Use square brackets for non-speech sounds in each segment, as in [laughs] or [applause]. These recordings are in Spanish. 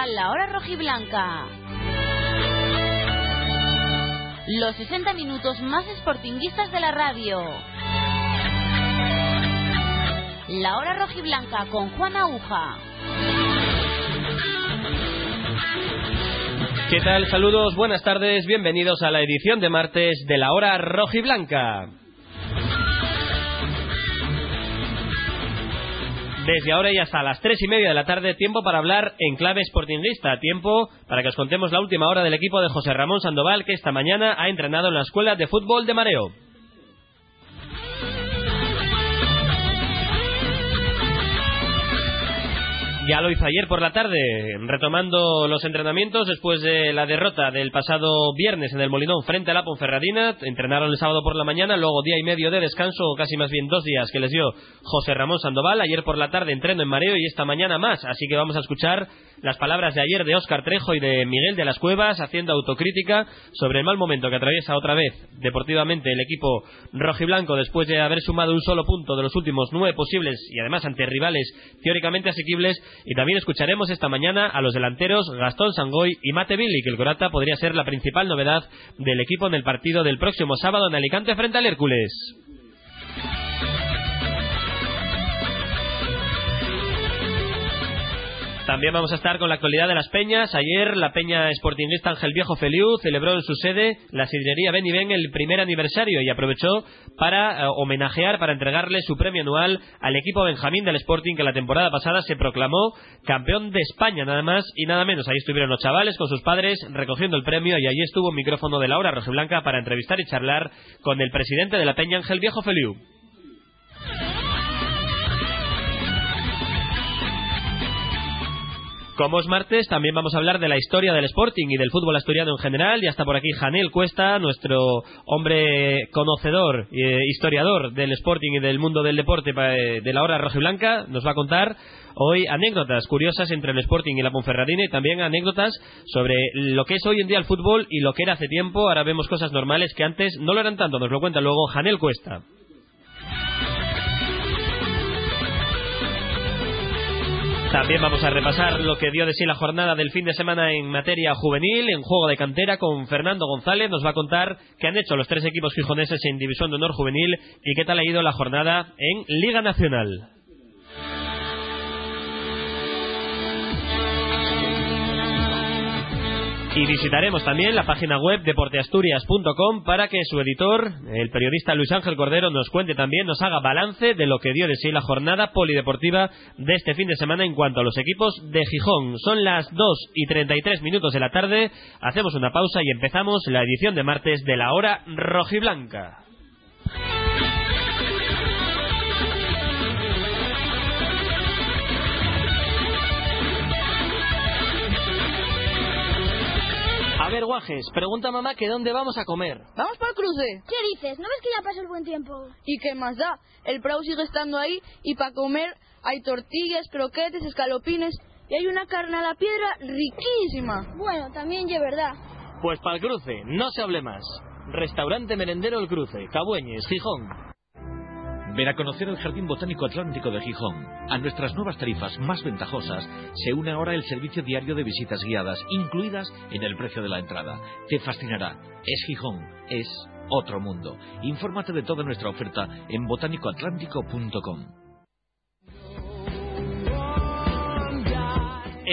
la hora rojiblanca. Los 60 minutos más sportinguistas de la radio. La hora rojiblanca con Juan Aguja. ¿Qué tal? Saludos, buenas tardes, bienvenidos a la edición de martes de la hora rojiblanca. Desde ahora y hasta las tres y media de la tarde, tiempo para hablar en clave sportinguista. Tiempo para que os contemos la última hora del equipo de José Ramón Sandoval, que esta mañana ha entrenado en la Escuela de Fútbol de Mareo. Ya lo hizo ayer por la tarde, retomando los entrenamientos después de la derrota del pasado viernes en el Molinón frente a la Ponferradina. Entrenaron el sábado por la mañana, luego día y medio de descanso, casi más bien dos días que les dio José Ramón Sandoval. Ayer por la tarde entreno en mareo y esta mañana más. Así que vamos a escuchar las palabras de ayer de Óscar Trejo y de Miguel de las Cuevas haciendo autocrítica sobre el mal momento que atraviesa otra vez deportivamente el equipo rojiblanco después de haber sumado un solo punto de los últimos nueve posibles y además ante rivales teóricamente asequibles y también escucharemos esta mañana a los delanteros Gastón Sangoy y Mate Billy, que el Corata podría ser la principal novedad del equipo en el partido del próximo sábado en Alicante frente al Hércules. También vamos a estar con la actualidad de las peñas. Ayer la peña sportingista Ángel Viejo Feliu celebró en su sede la sidrería Ben el primer aniversario y aprovechó para eh, homenajear, para entregarle su premio anual al equipo Benjamín del Sporting que la temporada pasada se proclamó campeón de España nada más y nada menos. Ahí estuvieron los chavales con sus padres recogiendo el premio y allí estuvo un micrófono de Laura Roseblanca para entrevistar y charlar con el presidente de la peña Ángel Viejo Feliu. Como es martes, también vamos a hablar de la historia del Sporting y del fútbol asturiano en general. Ya está por aquí Janel Cuesta, nuestro hombre conocedor, e historiador del Sporting y del mundo del deporte eh, de la hora rojiblanca. Nos va a contar hoy anécdotas curiosas entre el Sporting y la Ponferradina y también anécdotas sobre lo que es hoy en día el fútbol y lo que era hace tiempo. Ahora vemos cosas normales que antes no lo eran tanto. Nos lo cuenta luego Janel Cuesta. También vamos a repasar lo que dio de sí la jornada del fin de semana en materia juvenil, en juego de cantera, con Fernando González. Nos va a contar qué han hecho los tres equipos gijoneses en División de Honor Juvenil y qué tal ha ido la jornada en Liga Nacional. Y visitaremos también la página web deporteasturias.com para que su editor, el periodista Luis Ángel Cordero, nos cuente también, nos haga balance de lo que dio de sí la jornada polideportiva de este fin de semana en cuanto a los equipos de Gijón. Son las 2 y 33 minutos de la tarde, hacemos una pausa y empezamos la edición de martes de la hora rojiblanca. Ver, Guajes, pregunta a mamá que dónde vamos a comer. Vamos para el cruce. ¿Qué dices? ¿No ves que ya pasó el buen tiempo? ¿Y qué más da? El Prau sigue estando ahí y para comer hay tortillas, croquetes, escalopines y hay una carne a la piedra riquísima. Bueno, también es verdad. Pues para el cruce, no se hable más. Restaurante Merendero El Cruce, Cabueñes, Gijón. Ven a conocer el Jardín Botánico Atlántico de Gijón. A nuestras nuevas tarifas más ventajosas se une ahora el servicio diario de visitas guiadas, incluidas en el precio de la entrada. Te fascinará. Es Gijón. Es otro mundo. Infórmate de toda nuestra oferta en botánicoatlántico.com.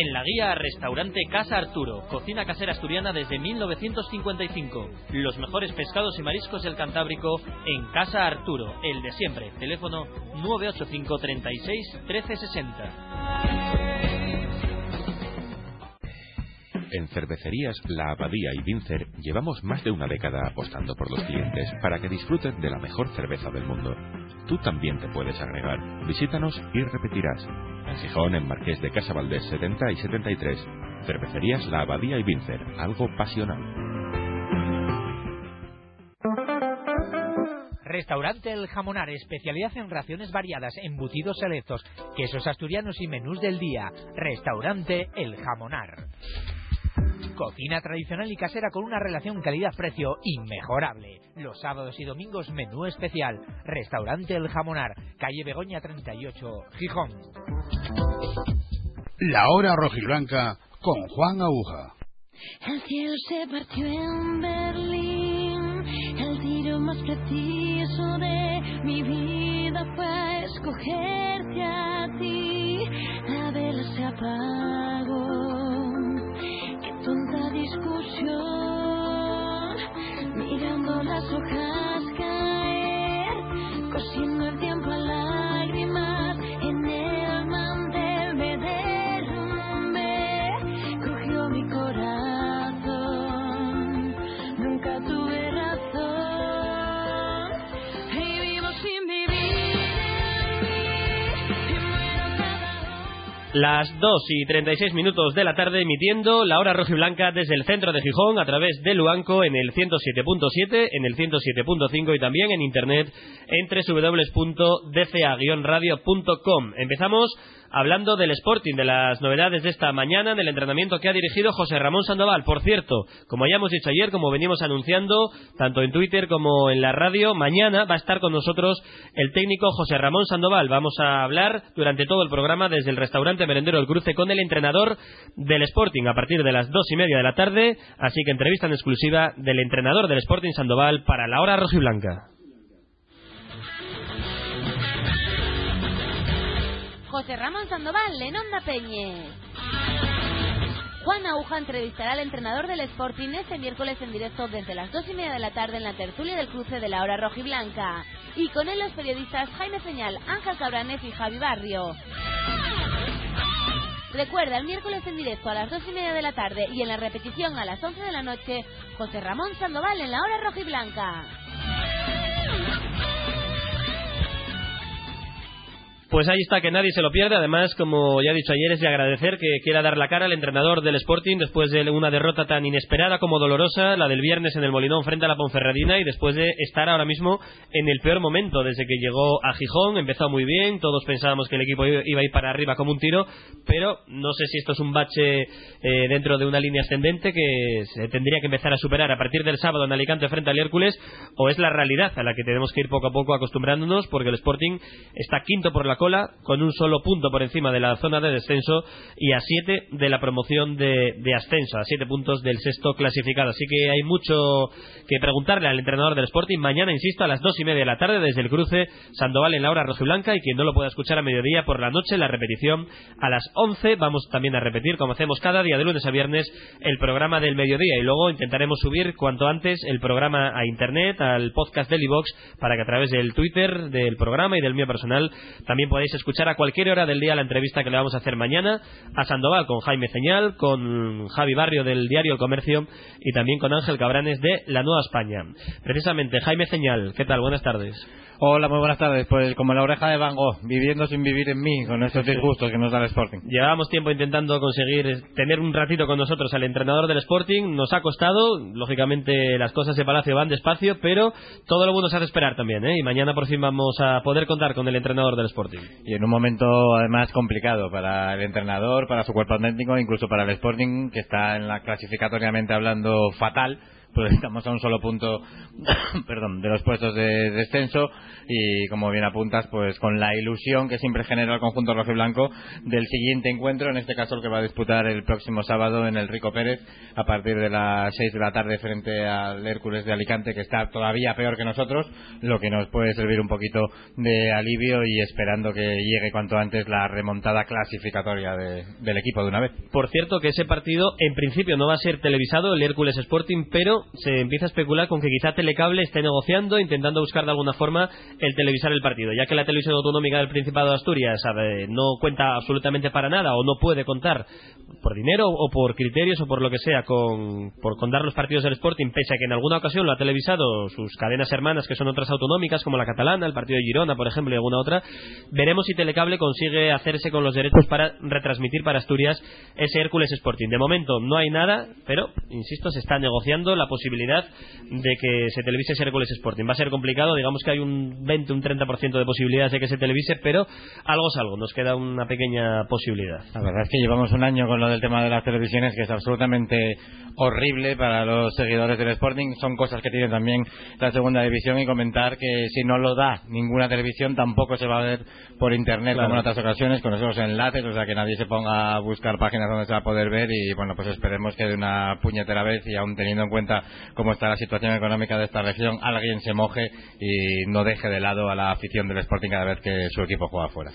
En la guía Restaurante Casa Arturo, cocina casera asturiana desde 1955. Los mejores pescados y mariscos del Cantábrico en Casa Arturo, el de siempre. Teléfono 985 36 1360. En cervecerías La Abadía y Vincer llevamos más de una década apostando por los clientes para que disfruten de la mejor cerveza del mundo. Tú también te puedes agregar. Visítanos y repetirás. En en Marqués de Casa Valdés 70 y 73. Cervecerías La Abadía y Vincer. Algo pasional. Restaurante El Jamonar, especialidad en raciones variadas, embutidos selectos, quesos asturianos y menús del día. Restaurante El Jamonar. Cocina tradicional y casera con una relación calidad-precio inmejorable. Los sábados y domingos menú especial. Restaurante El Jamonar, calle Begoña 38, Gijón. La hora rojiblanca con Juan Aguja. El cielo se partió en Berlín, el tiro más preciso de mi vida fue escogerte a ti. La vela se apagó, discusión, mirando las hojas caer, cosiendo el tiempo a lágrimas Las 2 y 36 minutos de la tarde emitiendo la hora rojiblanca desde el centro de Gijón a través de Luanco en el 107.7, en el 107.5 y también en internet en www.dca-radio.com. Empezamos hablando del Sporting, de las novedades de esta mañana, del entrenamiento que ha dirigido José Ramón Sandoval. Por cierto, como ya hemos dicho ayer, como venimos anunciando, tanto en Twitter como en la radio, mañana va a estar con nosotros el técnico José Ramón Sandoval. Vamos a hablar durante todo el programa desde el restaurante Merendero El Cruce con el entrenador del Sporting a partir de las dos y media de la tarde. Así que entrevista en exclusiva del entrenador del Sporting Sandoval para la hora rojiblanca. José Ramón Sandoval, en Onda Peñes. Juan Aguja entrevistará al entrenador del Sporting este miércoles en directo desde las dos y media de la tarde en la tertulia del cruce de la hora rojiblanca. Y con él los periodistas Jaime Señal, Ángel Cabranes y Javi Barrio. Recuerda, el miércoles en directo a las dos y media de la tarde y en la repetición a las once de la noche, José Ramón Sandoval en la hora rojiblanca. Pues ahí está, que nadie se lo pierde. Además, como ya he dicho ayer, es de agradecer que quiera dar la cara al entrenador del Sporting después de una derrota tan inesperada como dolorosa, la del viernes en el Molinón frente a la Ponferradina y después de estar ahora mismo en el peor momento desde que llegó a Gijón. Empezó muy bien, todos pensábamos que el equipo iba a ir para arriba como un tiro, pero no sé si esto es un bache eh, dentro de una línea ascendente que se tendría que empezar a superar a partir del sábado en Alicante frente al Hércules o es la realidad a la que tenemos que ir poco a poco acostumbrándonos porque el Sporting está quinto por la cola con un solo punto por encima de la zona de descenso y a siete de la promoción de, ascenso, a siete puntos del sexto clasificado. Así que hay mucho que preguntarle al entrenador del Sporting. Mañana, insisto, a las dos y media de la tarde desde el cruce Sandoval en la hora rojiblanca y quien no lo pueda escuchar a mediodía por la noche, la repetición a las once. Vamos también a repetir, como hacemos cada día de lunes a viernes, el programa del mediodía y luego intentaremos subir cuanto antes el programa a internet, al podcast del iVox, para que a través del Twitter, del programa y del mío personal también podáis escuchar a cualquier hora del día la entrevista que le vamos a hacer mañana a Sandoval con Jaime Señal, con Javi Barrio del diario El Comercio y también con Ángel Cabranes de La Nueva España. Precisamente, Jaime Señal, ¿qué tal? Buenas tardes. Hola, muy buenas tardes. Pues como la oreja de Van Gogh, viviendo sin vivir en mí, con esos disgustos que nos da el Sporting. Llevábamos tiempo intentando conseguir tener un ratito con nosotros al entrenador del Sporting. Nos ha costado, lógicamente las cosas de Palacio van despacio, pero todo lo bueno se hace esperar también. ¿eh? Y mañana por fin vamos a poder contar con el entrenador del Sporting. Y en un momento además complicado para el entrenador, para su cuerpo técnico, incluso para el Sporting, que está en la clasificatoriamente hablando fatal pues estamos a un solo punto [coughs] perdón, de los puestos de descenso y como bien apuntas pues con la ilusión que siempre genera el conjunto rojo y blanco del siguiente encuentro. En este caso el que va a disputar el próximo sábado en el Rico Pérez a partir de las 6 de la tarde frente al Hércules de Alicante que está todavía peor que nosotros lo que nos puede servir un poquito de alivio y esperando que llegue cuanto antes la remontada clasificatoria de, del equipo de una vez. Por cierto que ese partido en principio no va a ser televisado el Hércules Sporting pero se empieza a especular con que quizá Telecable esté negociando, intentando buscar de alguna forma el televisar el partido, ya que la televisión autonómica del Principado de Asturias no cuenta absolutamente para nada o no puede contar por dinero o por criterios o por lo que sea con, por contar los partidos del Sporting, pese a que en alguna ocasión lo ha televisado sus cadenas hermanas, que son otras autonómicas, como la catalana, el partido de Girona, por ejemplo, y alguna otra, veremos si Telecable consigue hacerse con los derechos para retransmitir para Asturias ese Hércules Sporting. De momento no hay nada, pero, insisto, se está negociando la posibilidad de que se televise ese Hércules Sporting. Va a ser complicado, digamos que hay un 20, un 30% de posibilidades de que se televise, pero algo es algo, nos queda una pequeña posibilidad. La verdad es que llevamos un año con lo del tema de las televisiones que es absolutamente horrible para los seguidores del Sporting. Son cosas que tiene también la segunda división y comentar que si no lo da ninguna televisión tampoco se va a ver por internet Claro. como en otras ocasiones con esos enlaces, o sea que nadie se ponga a buscar páginas donde se va a poder ver y bueno, pues esperemos que de una puñetera vez y aún teniendo en cuenta cómo está la situación económica de esta región, alguien se moje y no deje de lado a la afición del Sporting cada vez que su equipo juega fuera.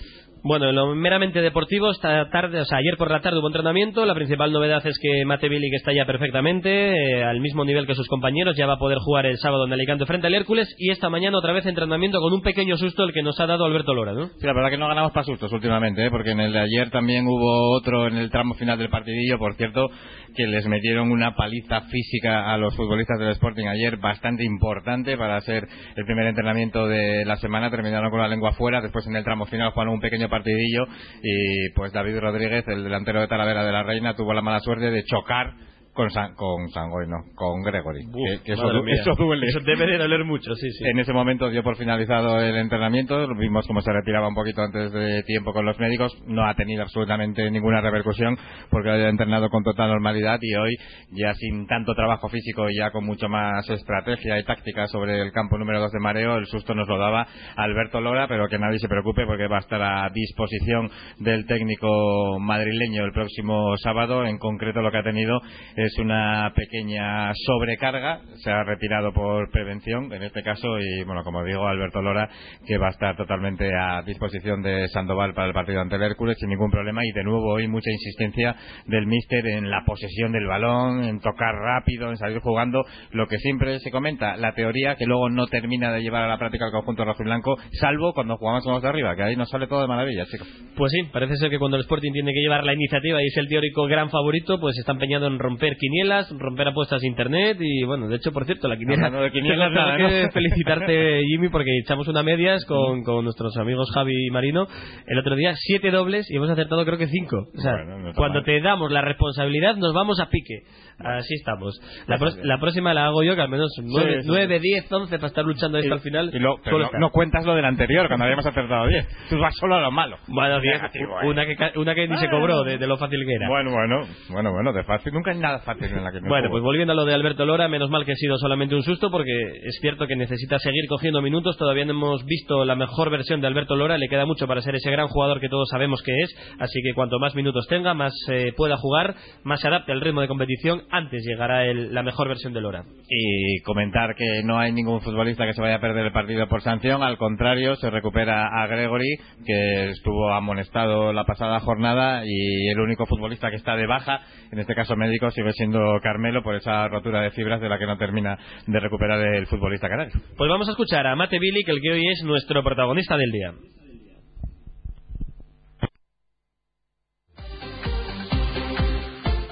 Bueno, en lo meramente deportivo, esta tarde, o sea, ayer por la tarde hubo entrenamiento. La principal novedad es que Mate Bilic está ya perfectamente, eh, al mismo nivel que sus compañeros, ya va a poder jugar el sábado en Alicante frente al Hércules. Y esta mañana otra vez entrenamiento con un pequeño susto el que nos ha dado Alberto Lora, ¿no? Sí, la verdad que no ganamos para sustos últimamente, ¿eh? porque en el de ayer también hubo otro en el tramo final del partidillo, por cierto, que les metieron una paliza física a los futbolistas del Sporting ayer bastante importante para hacer el primer entrenamiento de la semana. Terminaron con la lengua fuera, después en el tramo final jugaron un pequeño partidillo y pues David Rodríguez, el delantero de Talavera de la Reina, tuvo la mala suerte de chocar con San, con Sangoy, no, con Gregory. que, que eso, eso duele. Eso debe de doler mucho, sí, sí. En ese momento dio por finalizado el entrenamiento, vimos cómo se retiraba un poquito antes de tiempo con los médicos, no ha tenido absolutamente ninguna repercusión porque ha entrenado con total normalidad y hoy ya sin tanto trabajo físico y ya con mucho más estrategia y táctica sobre el campo número 2 de mareo, el susto nos lo daba Alberto Lora, pero que nadie se preocupe porque va a estar a disposición del técnico madrileño el próximo sábado, en concreto lo que ha tenido es una pequeña sobrecarga, se ha retirado por prevención en este caso y bueno, como digo, Alberto Lora que va a estar totalmente a disposición de Sandoval para el partido ante el Hércules sin ningún problema y de nuevo hoy mucha insistencia del míster en la posesión del balón, en tocar rápido, en salir jugando, lo que siempre se comenta, la teoría que luego no termina de llevar a la práctica el conjunto rojo y blanco, salvo cuando jugamos con los de arriba, que ahí nos sale todo de maravilla, chicos. Pues sí, parece ser que cuando el Sporting tiene que llevar la iniciativa y es el teórico gran favorito, pues está empeñado en romper quinielas, romper apuestas de internet y bueno, de hecho, por cierto, la quiniela... [laughs] Hablando de quinielas, [laughs] tengo nada, que ¿no? [laughs] felicitarte, Jimmy, porque echamos una medias con, con nuestros amigos Javi y Marino el otro día, siete dobles y hemos acertado creo que cinco. O sea, Bueno, no cuando mal. te damos la responsabilidad nos vamos a pique. Así estamos. La, pro- la próxima la hago yo, que al menos nueve, sí, sí. nueve, diez, once para estar luchando esto al final. Y lo- pero no, no cuentas lo del anterior, cuando habíamos acertado 10. Tú vas solo a lo malo. Bueno, diez, Negativo, ¿eh? una, que, una que ni se cobró de, de lo fácil que era. Bueno, bueno, bueno, bueno, de fácil. Nunca hay nada fácil en la que me Bueno, juego. pues volviendo a lo de Alberto Lora, menos mal que ha sido solamente un susto porque es cierto que necesita seguir cogiendo minutos. Todavía no hemos visto la mejor versión de Alberto Lora, le queda mucho para ser ese gran jugador que todos sabemos que es. Así que cuanto más minutos tenga, más eh, pueda jugar, más se adapte al ritmo de competición, antes llegará el- la mejor versión de Lora. Y comentar que no hay ningún futbolista que se vaya a perder el partido por sanción. Al contrario, se recupera a Gregory, que estuvo amonestado la pasada jornada, y el único futbolista que está de baja, en este caso médico, sigue siendo Carmelo por esa rotura de fibras de la que no termina de recuperar el futbolista canario. Pues vamos a escuchar a Mate Bilic, el que hoy es nuestro protagonista del día.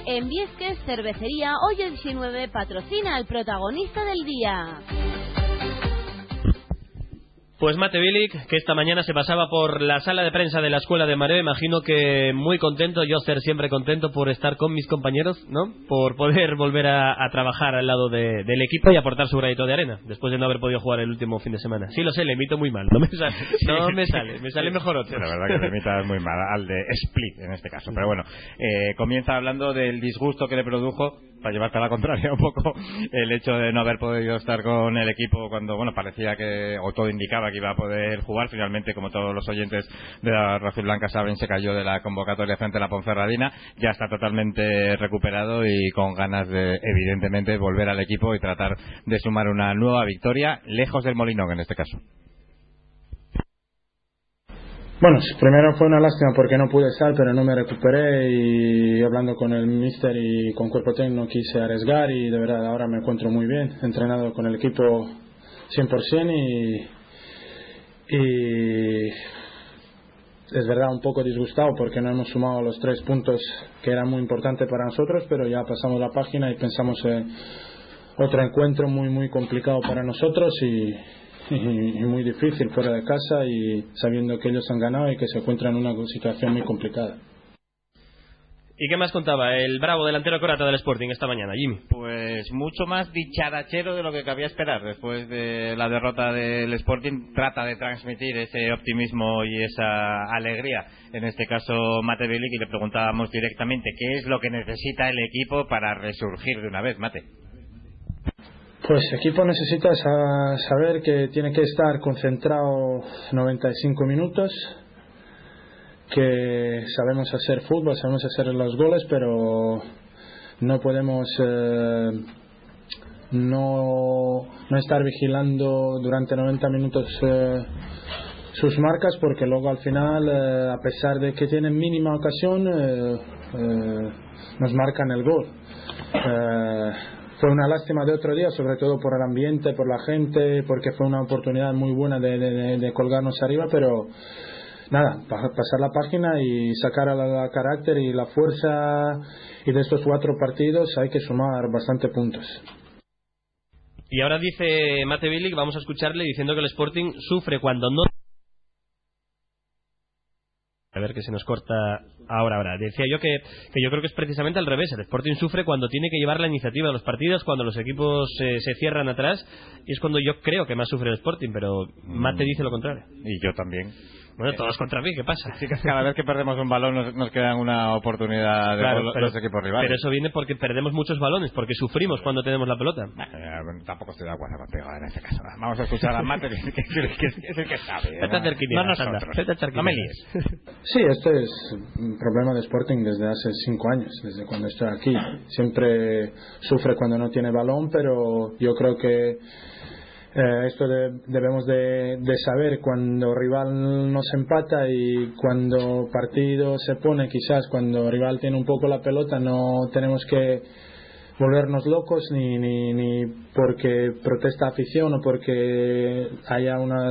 En Viesques, cervecería Hoy el 19 patrocina al protagonista del día. Pues Mate Bilic, que esta mañana se pasaba por la sala de prensa de la Escuela de Mareo, imagino que muy contento, yo ser siempre contento por estar con mis compañeros, ¿no? Por poder [laughs] volver a, a trabajar al lado de- del equipo y aportar su granito de arena, después de no haber podido jugar el último fin de semana. Sí, lo sé, le imito muy mal, no me sale, no me sale, me sale mejor otro. La verdad que te imitas muy mal al de Split en este caso. Pero bueno, eh, comienza hablando del disgusto que le produjo, para llevarte a la contraria [laughs] un poco, el hecho de no haber podido estar con el equipo cuando, bueno, parecía que, o todo indicaba que iba a poder jugar. Finalmente, como todos los oyentes de la y Blanca saben, se cayó de la convocatoria frente a la Ponferradina. Ya está totalmente recuperado y con ganas de, evidentemente, volver al equipo y tratar de sumar una nueva victoria, lejos del Molinón en este caso. Bueno, primero fue una lástima porque no pude estar, pero no me recuperé y hablando con el mister y con cuerpo técnico no quise arriesgar y de verdad ahora me encuentro muy bien, entrenado con el equipo 100% y, y es verdad un poco disgustado porque no hemos sumado los tres puntos que eran muy importantes para nosotros, pero ya pasamos la página y pensamos en otro encuentro muy muy complicado para nosotros y, y- y muy difícil fuera de casa y sabiendo que ellos han ganado y que se encuentran en una situación muy complicada. ¿Y qué más contaba el bravo delantero corata del Sporting esta mañana, Jimmy? Pues mucho más dicharachero de lo que cabía esperar. Después de la derrota del Sporting, trata de transmitir ese optimismo y esa alegría. En este caso, Mate Bilic, y le preguntábamos directamente qué es lo que necesita el equipo para resurgir de una vez, Mate. Pues el equipo necesita sa- saber que tiene que estar concentrado 95 minutos, que sabemos hacer fútbol, sabemos hacer los goles, pero no podemos eh, no, no estar vigilando durante 90 minutos eh, sus marcas porque luego al final, eh, a pesar de que tienen mínima ocasión, eh, nos marcan el gol. Fue una lástima de otro día, sobre todo por el ambiente, por la gente, porque fue una oportunidad muy buena de, de- colgarnos arriba, pero nada, pa- pasar la página y sacar a carácter y la fuerza y de estos cuatro partidos hay que sumar bastante puntos. Y ahora dice Mate Bilic, vamos a escucharle diciendo que el Sporting sufre cuando no... A ver que se nos corta ahora, ahora. Decía yo que, que yo creo que es precisamente al revés. El Sporting sufre cuando tiene que llevar la iniciativa de los partidos, cuando los equipos eh, se cierran atrás, y es cuando yo creo que más sufre el Sporting, pero Mate dice lo contrario. Y yo también. Bueno, todos contra mí, ¿qué pasa? Sí, que cada vez que perdemos un balón nos, nos quedan una oportunidad de Claro, gol pero- los equipos rivales. Pero eso viene porque perdemos muchos balones, porque sufrimos cuando tenemos la pelota. Eh, bueno, tampoco estoy de acuerdo contigo en este caso. Vamos a escuchar a Mate, que, que- que- que es el que sabe. Vete a hacer no, anda. nosotros. Vete a echar No me líes. Sí, este es un problema de Sporting desde hace cinco años, desde cuando estoy aquí. Siempre sufre cuando no tiene balón, pero yo creo que eh, esto de- debemos de, de saber cuando rival nos empata y cuando partido se pone, quizás cuando rival tiene un poco la pelota, no tenemos que volvernos locos ni, ni, ni porque protesta afición o porque haya una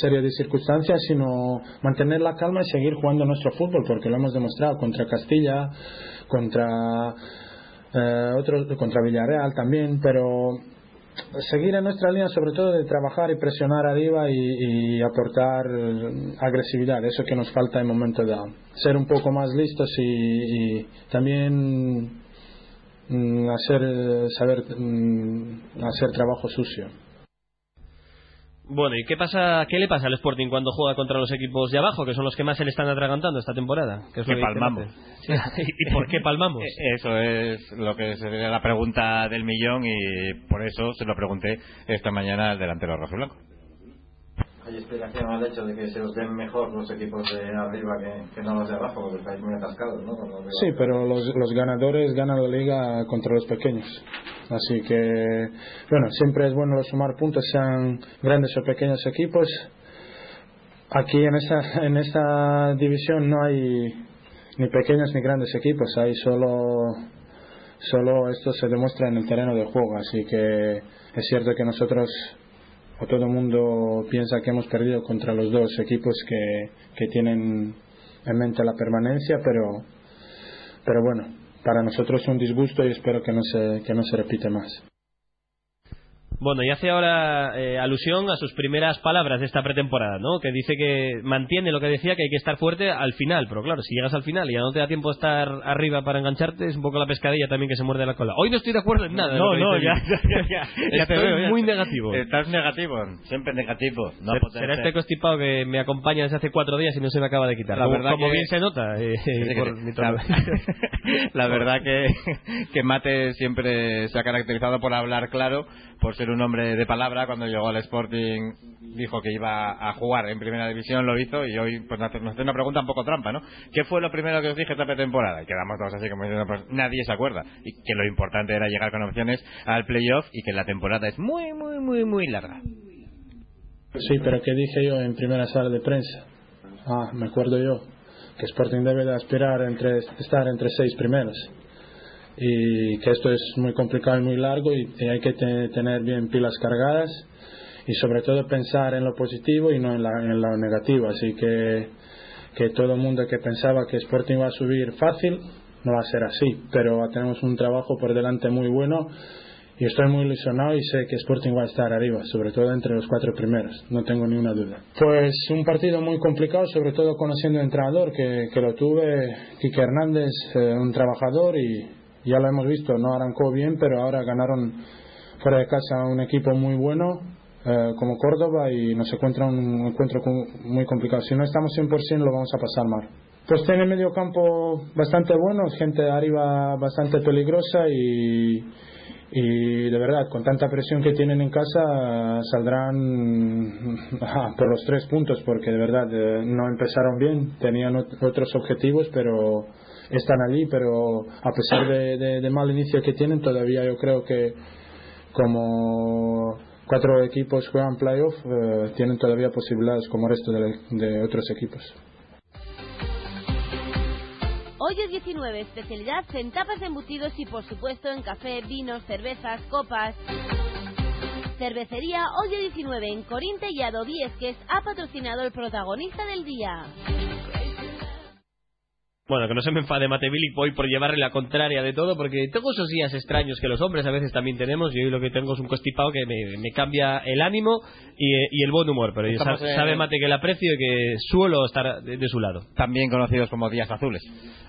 serie de circunstancias, sino mantener la calma y seguir jugando nuestro fútbol, porque lo hemos demostrado contra Castilla, contra eh, otros, contra Villarreal también, pero seguir en nuestra línea sobre todo de trabajar y presionar arriba y, y aportar agresividad, eso que nos falta en momento dado. Ser un poco más listos y, y también mm, hacer eh, saber mm, hacer trabajo sucio. Bueno, ¿y qué pasa? ¿Qué le pasa al Sporting cuando juega contra los equipos de abajo, que son los que más se le están atragantando esta temporada? es Que palmamos. Sí. [laughs] ¿Y por qué palmamos? Eh, Eso es lo que sería la pregunta del millón y por eso se lo pregunté esta mañana al delantero rojo y blanco. Explicación al hecho de que se os ven mejor los equipos de arriba que, que no los de abajo, porque estáis muy atascados, ¿no? Sí, pero los, los ganadores ganan la liga contra los pequeños. Así que, bueno, siempre es bueno sumar puntos, sean grandes o pequeños equipos. Aquí en esta, en esta división no hay ni pequeños ni grandes equipos, hay solo, solo esto se demuestra en el terreno de juego. Así que es cierto que nosotros, o todo el mundo piensa que hemos perdido contra los dos equipos que, que tienen en mente la permanencia, pero pero bueno, para nosotros es un disgusto y espero que no se, que no se repite más. Bueno, y hace ahora eh, alusión a sus primeras palabras de esta pretemporada, ¿no? Que dice que mantiene lo que decía, que hay que estar fuerte al final. Pero claro, si llegas al final y ya no te da tiempo de estar arriba para engancharte, es un poco la pescadilla también que se muerde la cola. Hoy no estoy de acuerdo en nada. No, no, [laughs] ya, ya, ya, ya te Estoy veo, muy negativo. Estás negativo, siempre negativo. No Será- este constipado que me acompaña desde hace cuatro días y no se me acaba de quitar. La como verdad como que- bien se nota. eh, por mi [laughs] la verdad que, que Mate siempre se ha caracterizado por hablar claro, por ser un hombre de palabra. Cuando llegó al Sporting dijo que iba a jugar en primera división, lo hizo y hoy pues, nos hace una pregunta un poco trampa, ¿no? ¿Qué fue lo primero que os dije esta pretemporada? Y quedamos todos así como diciendo, pues nadie se acuerda. Y que lo importante era llegar con opciones al playoff y que la temporada es muy, muy, muy, muy larga. Sí, pero ¿qué dije yo en primera sala de prensa? Ah, me acuerdo yo, que Sporting debe de aspirar entre, estar entre seis primeros y que esto es muy complicado y muy largo y, y hay que te- tener bien pilas cargadas y sobre todo pensar en lo positivo y no en, la, en lo negativo. Así que, que todo el mundo que pensaba que Sporting va a subir fácil, no va a ser así, pero tenemos un trabajo por delante muy bueno y estoy muy ilusionado y sé que Sporting va a estar arriba, sobre todo entre los cuatro primeros, no tengo ni una duda. Pues un partido muy complicado, sobre todo conociendo al entrenador, que, que lo tuve, Quique Hernández, eh, un trabajador y ya lo hemos visto, no arrancó bien, pero ahora ganaron fuera de casa un equipo muy bueno eh, como Córdoba y nos encuentra un encuentro muy complicado. Si no estamos 100% lo vamos a pasar mal. Pues tiene medio campo bastante bueno, gente arriba bastante peligrosa y, y de verdad, con tanta presión que tienen en casa, saldrán ah, por los tres puntos porque de verdad eh, no empezaron bien, tenían ot- otros objetivos, pero están allí, pero a pesar de, de- mal inicio que tienen, todavía yo creo que como cuatro equipos juegan playoff, eh, tienen todavía posibilidades como el resto de, de otros equipos. Hoy es 19, especialidad en tapas de embutidos y por supuesto en café, vinos, cervezas, copas. Cervecería Hoy 19 en Corinte y Adobies, que ha patrocinado el protagonista del día. Bueno, que no se me enfade Matevili hoy por llevarle la contraria de todo, porque tengo esos días extraños que los hombres a veces también tenemos, y hoy lo que tengo es un constipado que me, me cambia el ánimo y, y el buen humor, pero Estamos en- sabe Mate que le aprecio y que suelo estar de, de su lado. También conocidos como días azules.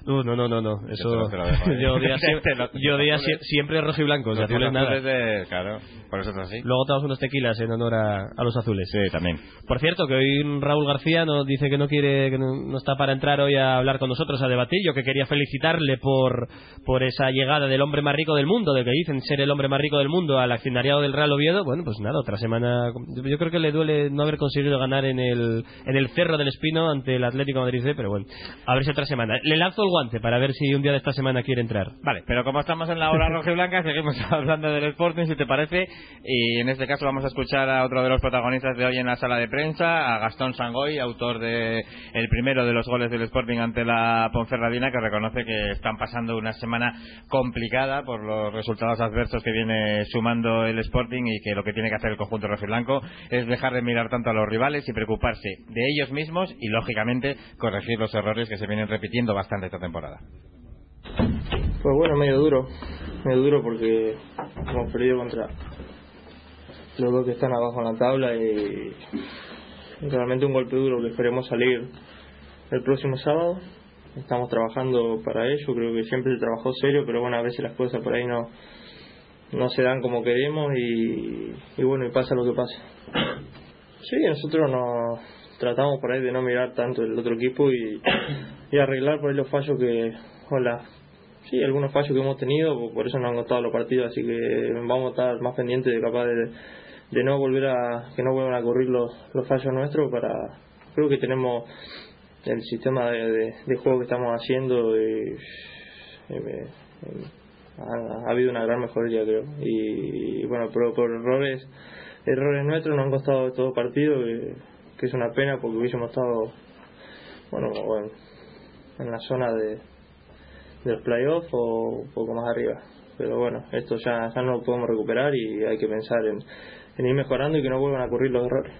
Uh, no, no, no, no, eso... dejo, ¿eh? [laughs] yo días, sie- Te lo- yo días siempre rojo y blanco, Los azules nada. azules de- claro, por eso es así. Luego tomamos unos tequilas en honor a, a los azules. Sí, también. Por cierto, que hoy Raúl García nos dice que no quiere, que no, no está para entrar hoy a hablar con nosotros, a debatir. Yo que quería felicitarle por, por esa llegada del hombre más rico del mundo, de que dicen ser el hombre más rico del mundo al accionariado del Real Oviedo. Bueno, pues nada, otra semana. Yo creo que le duele no haber conseguido ganar en el, en el Cerro del Espino ante el Atlético de Madrid C, pero bueno, a ver si otra semana. Le lanzo el guante para ver si un día de esta semana quiere entrar. Vale, pero como estamos en la hora [laughs] roja y blanca, seguimos [laughs] hablando del Sporting, si te parece, y en este caso vamos a escuchar a otro de los protagonistas de hoy en la sala de prensa, a Gastón Sangoy, autor de el primero de los goles del Sporting ante la Ponferradina, que reconoce que están pasando una semana complicada por los resultados adversos que viene sumando el Sporting y que lo que tiene que hacer el conjunto rojiblanco es dejar de mirar tanto a los rivales y preocuparse de ellos mismos y, lógicamente, corregir los errores que se vienen repitiendo bastante esta temporada. Pues bueno, medio duro, medio duro porque hemos perdido contra los dos que están abajo en la tabla y realmente un golpe duro que esperemos salir el próximo sábado. Estamos trabajando para ello, creo que siempre se trabajó serio, pero bueno, a veces las cosas por ahí no, no se dan como queremos y, y bueno, y pasa lo que pasa. Sí, nosotros nos tratamos por ahí de no mirar tanto el otro equipo y, y arreglar por ahí los fallos que, hola, sí, algunos fallos que hemos tenido, por eso nos han costado los partidos, así que vamos a estar más pendientes de capaz de, de no volver a, que no vuelvan a ocurrir los, los fallos nuestros para, creo que tenemos el sistema de, de- juego que estamos haciendo y, y me- ha, ha habido una gran mejoría creo. Y, bueno pero por errores errores nuestros nos han costado estos dos partidos que, es una pena porque hubiésemos estado bueno bueno, en la zona de de los playoffs o un poco más arriba. Pero bueno esto ya, ya no lo podemos recuperar y hay que pensar en, en ir mejorando y que no vuelvan a ocurrir los errores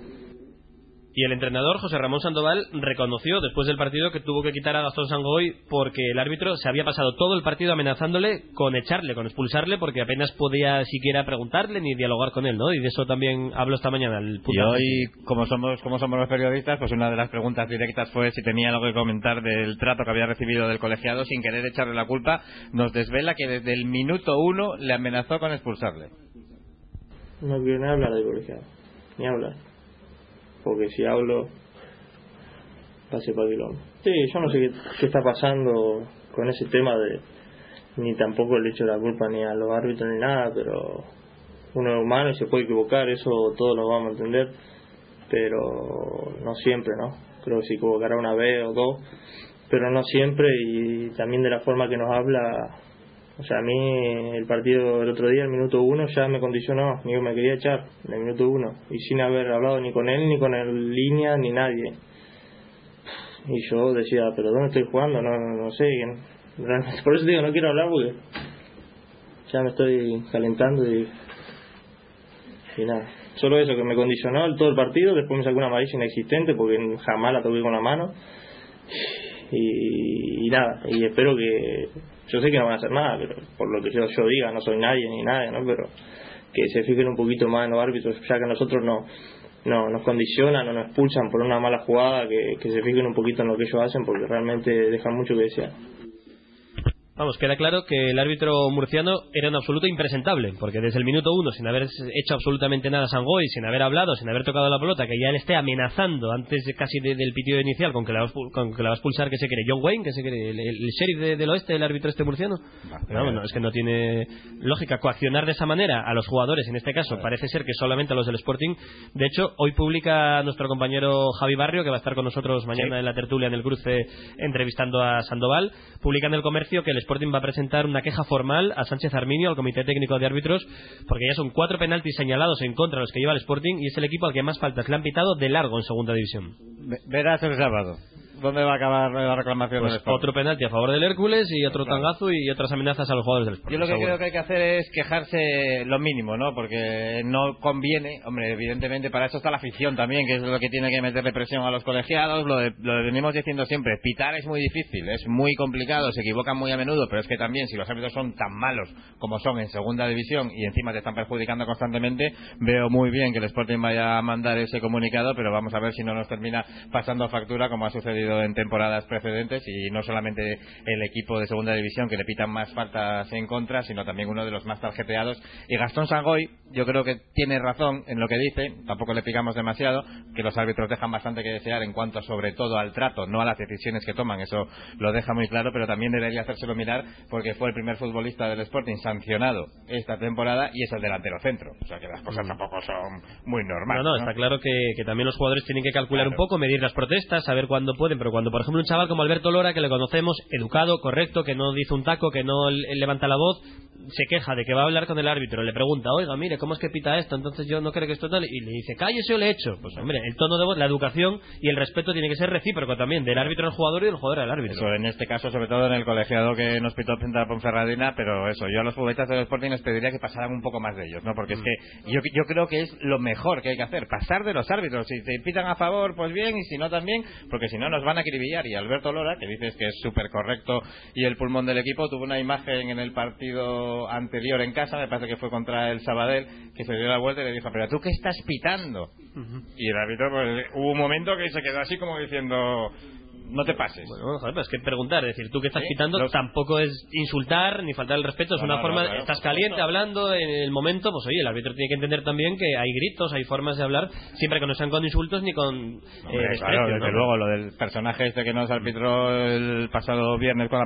Y el entrenador, José Ramón Sandoval, reconoció después del partido que tuvo que quitar a Gastón Sangoy porque el árbitro se había pasado todo el partido amenazándole con echarle, con expulsarle, porque apenas podía siquiera preguntarle ni dialogar con él, ¿no? Y de eso también habló esta mañana el Y puto hoy, como somos, como somos los periodistas, pues una de las preguntas directas fue si tenía algo que comentar del trato que había recibido del colegiado sin querer echarle la culpa. Nos desvela que desde el minuto uno le amenazó con expulsarle. No quiero ni hablar del colegiado, ni hablar. Porque si hablo, pase para quilombo. Sí, yo no sé qué, qué está pasando con ese tema de. Ni tampoco le echo la culpa ni a los árbitros ni nada, pero uno es humano y se puede equivocar, eso todos lo vamos a entender, pero no siempre, ¿no? Creo que se equivocará una vez o dos, pero no siempre y también de la forma que nos habla o sea, a mí el partido del otro día, el minuto uno, ya me condicionó, ni me quería echar, en el minuto uno, y sin haber hablado ni con él, ni con el línea, ni nadie. Y yo decía, pero ¿dónde estoy jugando? No, no, no sé. Por eso digo, no quiero hablar porque ya me estoy calentando y, y nada. Solo eso, que me condicionó todo el partido, después me sacó una amarilla inexistente porque jamás la toqué con la mano. Y nada, y espero que yo sé que no van a hacer nada, pero por lo que yo, yo diga, no soy nadie ni nadie, ¿no? Pero que se fijen un poquito más en los árbitros, ya que a nosotros no, no nos condicionan o nos expulsan por una mala jugada, que, que se fijen un poquito en lo que ellos hacen, porque realmente dejan mucho que desear. Vamos, queda claro que el árbitro murciano era un absoluto impresentable, porque desde el minuto uno, sin haber hecho absolutamente nada a Sangoy, sin haber hablado, sin haber tocado la pelota, que ya le esté amenazando antes de, casi de- del pitido inicial con que, la va, con que la va a expulsar, que se cree John Wayne, que se cree el, sheriff de- del oeste, el árbitro este murciano. Vamos, no, es que no tiene lógica coaccionar de esa manera a los jugadores, en este caso parece ser que solamente a los del Sporting. De hecho, hoy publica nuestro compañero Javi Barrio, que va a estar con nosotros mañana en la tertulia en el cruce entrevistando a Sandoval, publica en el comercio que el Sporting va a presentar una queja formal a Sánchez Arminio, al Comité Técnico de Árbitros, porque ya son cuatro penaltis señalados en contra de los que lleva el Sporting y es el equipo al que más faltas le han pitado de largo en segunda división. Ve- Verás el sábado. ¿Dónde va a acabar la reclamación Pues del Sporting? otro penalti a favor del Hércules y otro tangazo y otras amenazas a los jugadores del Sporting. Yo lo que seguro. creo que hay que hacer es quejarse lo mínimo, ¿no? Porque no conviene, hombre, evidentemente para eso está la afición también, que es lo que tiene que meterle presión a los colegiados, lo, de- lo venimos diciendo siempre, pitar es muy difícil, es muy complicado, se equivocan muy a menudo, pero es que también si los árbitros son tan malos como son en segunda división y encima te están perjudicando constantemente, veo muy bien que el Sporting vaya a mandar ese comunicado, pero vamos a ver si no nos termina pasando factura como ha sucedido en temporadas precedentes y no solamente el equipo de segunda división que le pitan más faltas en contra, sino también uno de los más tarjeteados. Y Gastón Sangoy, yo creo que tiene razón en lo que dice, tampoco le picamos demasiado, que los árbitros dejan bastante que desear en cuanto sobre todo al trato, no a las decisiones que toman, eso lo deja muy claro, pero también debería hacérselo mirar porque fue el primer futbolista del Sporting sancionado esta temporada y es el delantero centro. O sea que las cosas tampoco son muy normales. No, no, está claro que, que también los jugadores tienen que calcular un poco, medir las protestas, saber cuándo pueden, pero cuando, por ejemplo, un chaval como Alberto Lora, que le conocemos, educado, correcto, que no dice un taco, que no le- levanta la voz, se queja de que va a hablar con el árbitro, le pregunta, oiga, mire, ¿cómo es que pita esto? Entonces yo no creo que esto tal, y le dice, cállese o le echo. Pues hombre, el tono de voz, la educación y el respeto tiene que ser recíproco también, del árbitro al jugador y del jugador al árbitro. Eso en este caso, sobre todo en el colegiado que nos pitó frente a Ponferradina, pero eso, yo a los futbolistas del Sporting les pediría que pasaran un poco más de ellos, ¿no? Porque es que yo, yo creo que es lo mejor que hay que hacer, pasar de los árbitros. Si te pitan a favor, pues bien, y si no también, porque si no nos van a acribillar. Y Alberto Lora, que dices que es súper correcto y el pulmón del equipo, tuvo una imagen en el partido anterior en casa, me parece que fue contra el Sabadell, que se dio la vuelta y le dijo, pero tú qué estás pitando? Y el árbitro, pues, hubo un momento que se quedó así como diciendo, no te pases. Bueno, joder, pues es que preguntar, es decir, tú que estás Sí, quitando los- tampoco es insultar ni faltar el respeto, es No, una no, forma, no, estás caliente hablando en el momento, pues oye, el árbitro tiene que entender también que hay gritos, hay formas de hablar, siempre que no sean con insultos ni con eh, Hombre, claro, desde luego, lo del personaje este que nos arbitró el pasado viernes con la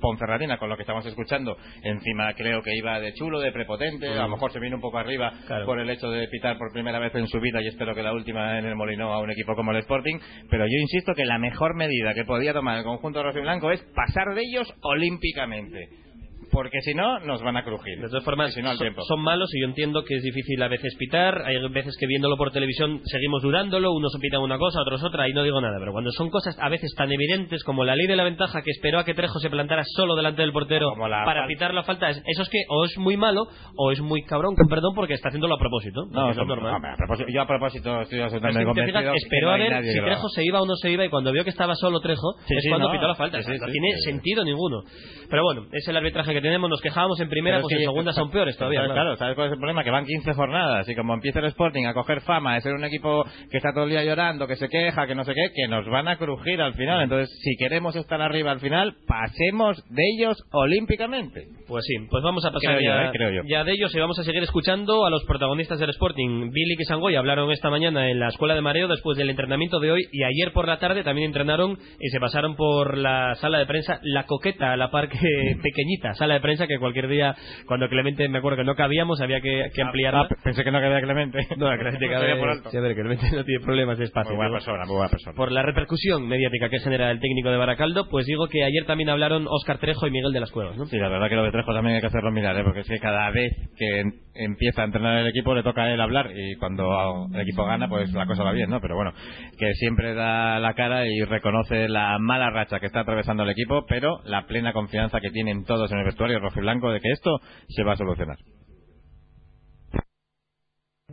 Ponferradina, con lo que estamos escuchando, encima creo que iba de chulo, de prepotente, a lo mejor se vino un poco arriba Claro. por el hecho de pitar por primera vez en su vida y espero que la última en el Molinó a un equipo como el Sporting, pero yo insisto que la mejor medida que podía tomar el conjunto rojo y blanco es pasar de ellos olímpicamente. Porque si no, nos van a crujir. De todas formas, si no, son, son malos y yo entiendo que es difícil a veces pitar. Hay veces que viéndolo por televisión seguimos dudándolo. Unos pitan una cosa, otros otra, y no digo nada. Pero cuando son cosas a veces tan evidentes como la ley de la ventaja que esperó a que Trejo se plantara solo delante del portero Como la para pitar la falta, es- eso es que o es muy malo o es muy cabrón, con perdón, porque está haciéndolo a propósito. No, Eso es normal. hombre, a propósito- yo a propósito estoy absolutamente fijas, convencido que esperó no a ver si. Trejo se iba o no se iba y cuando vio que estaba solo Trejo Sí, es sí, cuando pitó la falta. No tiene sentido ninguno. Pero bueno, es el arbitraje que tenemos. Nos quejábamos en primera, pues es que- en segunda son peores todavía. Claro. claro, ¿sabes cuál es el problema? Que van 15 jornadas y como empieza el Sporting a coger fama de ser un equipo que está todo el día llorando, que se queja, que no sé qué, que nos van a crujir al final. Entonces, si queremos estar arriba al final, pasemos de ellos olímpicamente. Pues sí, pues vamos a pasar Creo yo, ya, eh, creo yo. ya de ellos y vamos a seguir escuchando a los protagonistas del Sporting. Billy y Sangoy hablaron esta mañana en la escuela de mareo después del entrenamiento de hoy y ayer por la tarde también entrenaron y se pasaron por la sala de prensa, la coqueta, la parque [laughs] pequeñita, sala de prensa que cualquier día, cuando Clemente me acuerdo que no cabíamos, había que, que ampliarla. Ah, pensé que no cabía Clemente. No, Clemente [laughs] cabe, por alto. sí, a ver, Clemente no tiene problemas de espacio. Muy buena persona, muy buena persona. Por la repercusión mediática que genera el técnico de Baracaldo, pues digo que ayer también hablaron Óscar Trejo y Miguel de las Cuevas, ¿no? Sí, la verdad que lo de Trejo también hay que hacerlo mirar, ¿eh? porque es que cada vez que empieza a entrenar el equipo le toca a él hablar y cuando el equipo gana pues la cosa va bien, ¿no? Pero bueno, que siempre da la cara y reconoce la mala racha que está atravesando el equipo, pero la plena confianza que tienen todos en el vestuario rojo blanco de que esto se va a solucionar.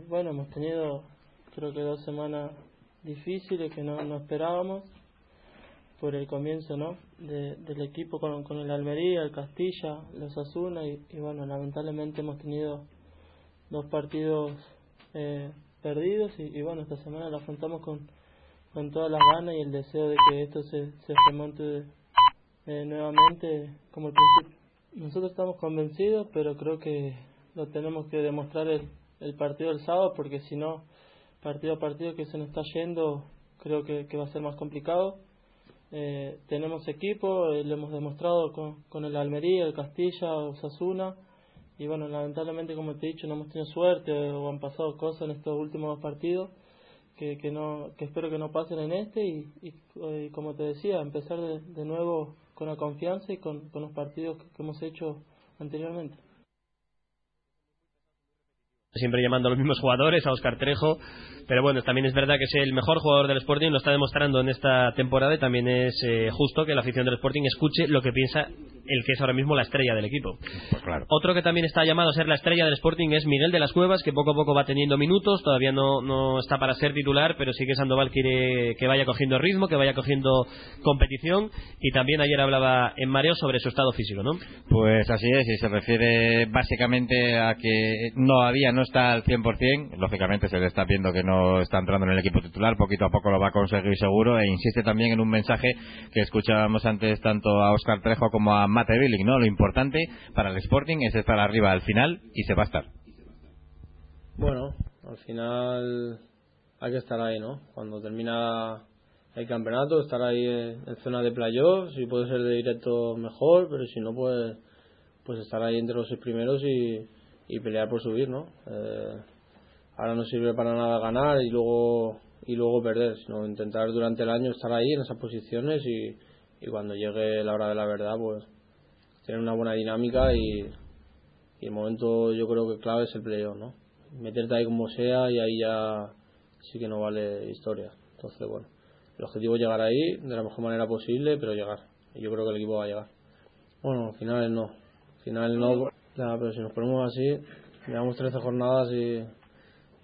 Bueno, hemos tenido creo que dos semanas difíciles que no, no esperábamos por el comienzo ¿no? de- del equipo con, con el Almería, el Castilla, los Asuna y, bueno, lamentablemente hemos tenido dos partidos eh, perdidos y, bueno, esta semana lo afrontamos con, con todas las ganas y el deseo de que esto se, se remonte eh, nuevamente como el principio. Nosotros estamos convencidos, pero creo que lo tenemos que demostrar el, el partido del sábado porque si no, partido a partido que se nos está yendo, creo que, que va a ser más complicado. Eh, tenemos equipo, eh, lo hemos demostrado con, con el Almería, el Castilla, Osasuna y bueno, lamentablemente como te he dicho no hemos tenido suerte o han pasado cosas en estos últimos dos partidos que, que no que espero que no pasen en este y, y, eh, como te decía empezar de, de nuevo con la confianza y con, los partidos que, que hemos hecho anteriormente. Siempre llamando a los mismos jugadores, a Oscar Trejo, pero bueno, también es verdad que es el mejor jugador del Sporting, lo está demostrando en esta temporada y también es eh, justo que la afición del Sporting escuche lo que piensa el que es ahora mismo la estrella del equipo. Pues claro. Otro que también está llamado a ser la estrella del Sporting es Miguel de las Cuevas, que poco a poco va teniendo minutos, todavía no, no está para ser titular, pero sí que Sandoval quiere que vaya cogiendo ritmo, que vaya cogiendo competición y también ayer hablaba en mareo sobre su estado físico, ¿no? Pues así es, y se refiere básicamente a que no había, no está al 100%, lógicamente se le está viendo que no está entrando en el equipo titular, poquito a poco lo va a conseguir seguro, e insiste también en un mensaje que escuchábamos antes tanto a Oscar Trejo como a Mate Billing, ¿no? Lo importante para el Sporting es estar arriba al final y se va a estar. Bueno, al final hay que estar ahí, ¿no? Cuando termina el campeonato, estar ahí en, zona de playoffs, si puede ser de directo mejor, pero si no, pues, pues estar ahí entre los seis primeros y, y pelear por subir, ¿no? Eh, ahora no sirve para nada ganar y luego y luego perder, sino intentar durante el año estar ahí en esas posiciones y, y cuando llegue la hora de la verdad, pues tener una buena dinámica y, y el momento yo creo que clave es el playoff, ¿no? Meterte ahí como sea y ahí ya sí que no vale historia. Entonces, bueno, el objetivo es llegar ahí de la mejor manera posible, pero llegar. Y yo creo que el equipo va a llegar. Bueno, al final no. Al final no, pero si nos ponemos así, llevamos 13 jornadas y,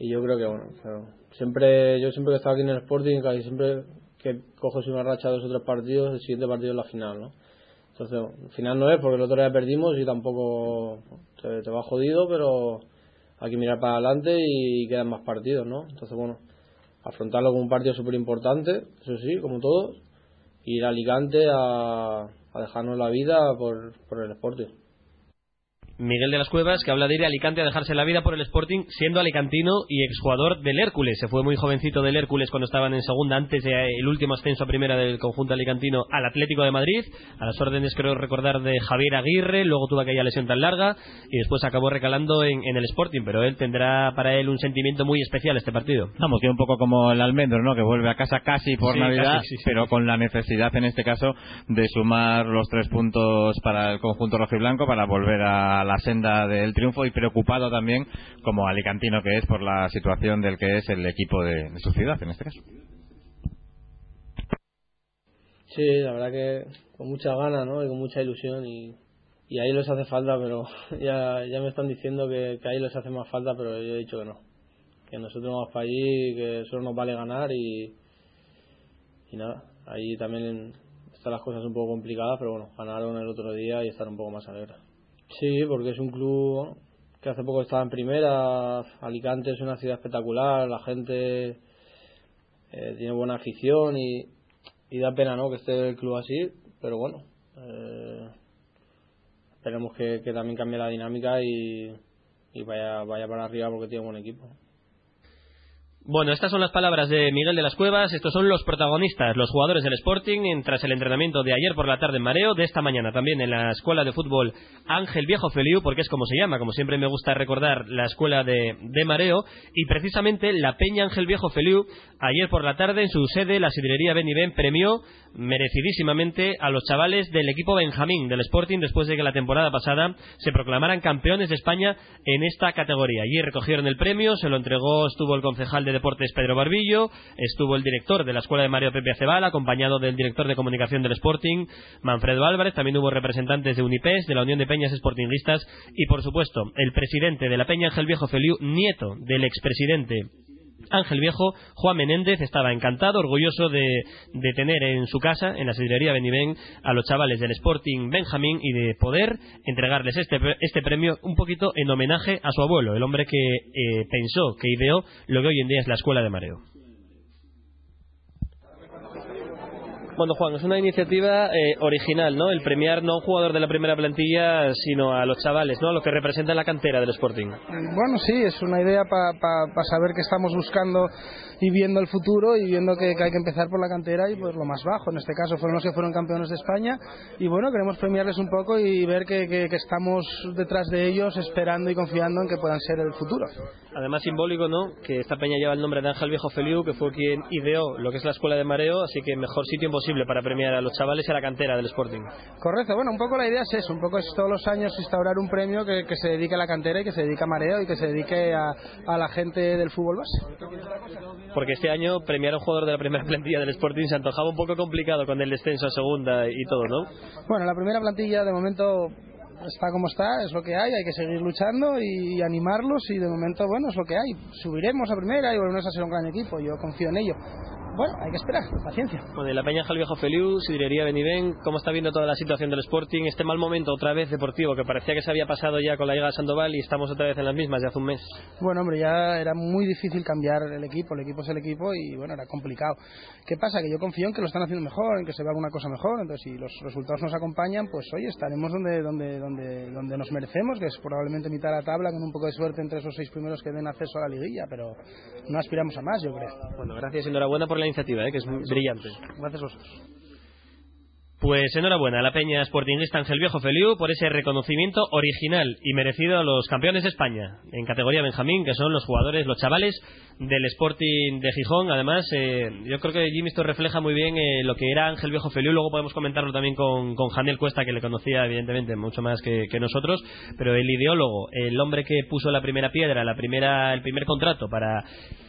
yo creo que, bueno, pero siempre, yo siempre que he estado aquí en el Sporting, casi siempre que cojo una racha de dos o tres partidos, el siguiente partido es la final, ¿no? Entonces, el final no es porque el otro día perdimos y tampoco te, va jodido, pero hay que mirar para adelante y quedan más partidos, ¿no? Entonces, bueno, afrontarlo como un partido súper importante, eso sí, como todos, ir a Alicante a, a dejarnos la vida por, por el Sporting. Miguel de las Cuevas, que habla de ir a Alicante a dejarse la vida por el Sporting, siendo alicantino y exjugador del Hércules. Se fue muy jovencito del Hércules cuando estaban en segunda, antes del último ascenso a primera del conjunto alicantino al Atlético de Madrid, a las órdenes, creo recordar, de Javier Aguirre, luego tuvo aquella lesión tan larga y después acabó recalando en, en el Sporting, pero él tendrá para él un sentimiento muy especial este partido. Vamos, que un poco como el almendro, ¿no? Que vuelve a casa casi por Sí, Navidad, casi, sí, sí. pero con la necesidad, en este caso, de sumar los tres puntos para el conjunto rojiblanco para volver a la senda del triunfo y preocupado también, como alicantino que es, por la situación del que es el equipo de, de su ciudad, en este caso. Sí, la verdad que con mucha ganas, ¿no? Y con mucha ilusión y, y ahí les hace falta, pero [laughs] ya, ya me están diciendo que, ahí les hace más falta, pero yo he dicho que no. Que nosotros vamos para allí, que solo nos vale ganar y, y nada, ahí también están las cosas un poco complicadas, pero bueno, ganaron el otro día y estar un poco más alegres. Sí, porque es un club que hace poco estaba en primera, Alicante es una ciudad espectacular, la gente eh, tiene buena afición y, da pena ¿no? que esté el club así, pero bueno, eh, esperemos que, que también cambie la dinámica y, y vaya, vaya para arriba porque tiene buen equipo. Bueno, estas son las palabras de Miguel de las Cuevas. Estos son los protagonistas, los jugadores del Sporting, tras el entrenamiento de ayer por la tarde en Mareo, de esta mañana también en la Escuela de Fútbol Ángel Viejo Feliu, porque es como se llama, como siempre me gusta recordar la Escuela de, Mareo, y precisamente la Peña Ángel Viejo Feliu, ayer por la tarde en su sede, la sidrería Benivén, premió merecidísimamente a los chavales del equipo Benjamín del Sporting después de que la temporada pasada se proclamaran campeones de España en esta categoría. Allí recogieron el premio, se lo entregó, estuvo el concejal de deportes Pedro Barbillo, estuvo el director de la escuela de Mario Pepe Acebal, acompañado del director de comunicación del Sporting, Manfredo Álvarez, también hubo representantes de Unipes, de la Unión de Peñas Sportingistas y por supuesto el presidente de la Peña Ángel Viejo Feliu, nieto del expresidente Ángel Viejo, Juan Menéndez estaba encantado, orgulloso de, tener en su casa, en la sidrería Benivén, a los chavales del Sporting Benjamín y de poder entregarles este, este premio un poquito en homenaje a su abuelo, el hombre que eh, pensó, que ideó lo que hoy en día es la escuela de mareo. Bueno, Juan, es una iniciativa eh, original, ¿no? El premiar no a un jugador de la primera plantilla, sino a los chavales, ¿no? A lo que representa la cantera del Sporting. Bueno, sí, es una idea para saber que estamos buscando y viendo el futuro y viendo que, que hay que empezar por la cantera y por lo más bajo. En este caso fueron los que fueron campeones de España y bueno, queremos premiarles un poco y ver que, que- que estamos detrás de ellos esperando y confiando en que puedan ser el futuro. Además simbólico, ¿no? Que esta peña lleva el nombre de Ángel Viejo Feliu, que fue quien ideó lo que es la escuela de mareo, así que mejor sitio imposible para premiar a los chavales y a la cantera del Sporting. Correcto, bueno, un poco la idea es eso, un poco es todos los años instaurar un premio que, que se dedique a la cantera y que se dedique a mareo y que se dedique a, a la gente del fútbol base. Porque este año premiar a un jugador de la primera [laughs] plantilla del Sporting se antojaba un poco complicado con el descenso a segunda y todo, ¿no? Bueno, la primera plantilla de momento está como está, es lo que hay, hay que seguir luchando y animarlos y de momento, bueno, es lo que hay. Subiremos a primera y volveremos a ser un gran equipo, yo confío en ello. Bueno, hay que esperar, paciencia. Bueno, y la Peña Viejo Feliu, Sidrería Benivén, ¿cómo está viendo toda la situación del Sporting? Este mal momento otra vez deportivo que parecía que se había pasado ya con la llegada de Sandoval y estamos otra vez en las mismas de hace un mes. Bueno, hombre, ya era muy difícil cambiar el equipo, el equipo es el equipo y bueno, era complicado. ¿Qué pasa? Que yo confío en que lo están haciendo mejor, en que se ve alguna cosa mejor, entonces si los resultados nos acompañan, pues oye, estaremos donde, donde, donde, donde nos merecemos, que es probablemente mitad de la tabla, con un poco de suerte entre esos seis primeros que den acceso a la liguilla, pero no aspiramos a más, yo creo. Bueno, gracias y enhorabuena por la iniciativa, ¿eh? que es brillante. Gracias a vosotros. Pues enhorabuena a la Peña Sportingista Ángel Viejo Feliu por ese reconocimiento original y merecido a los campeones de España en categoría Benjamín, que son los jugadores, los chavales del Sporting de Gijón. Además, eh, yo creo que Jimmy esto refleja muy bien eh, lo que era Ángel Viejo Feliu. Luego podemos comentarlo también con, con Janel Cuesta, que le conocía evidentemente mucho más que, que nosotros. Pero el ideólogo, el hombre que puso la primera piedra, la primera, el primer contrato para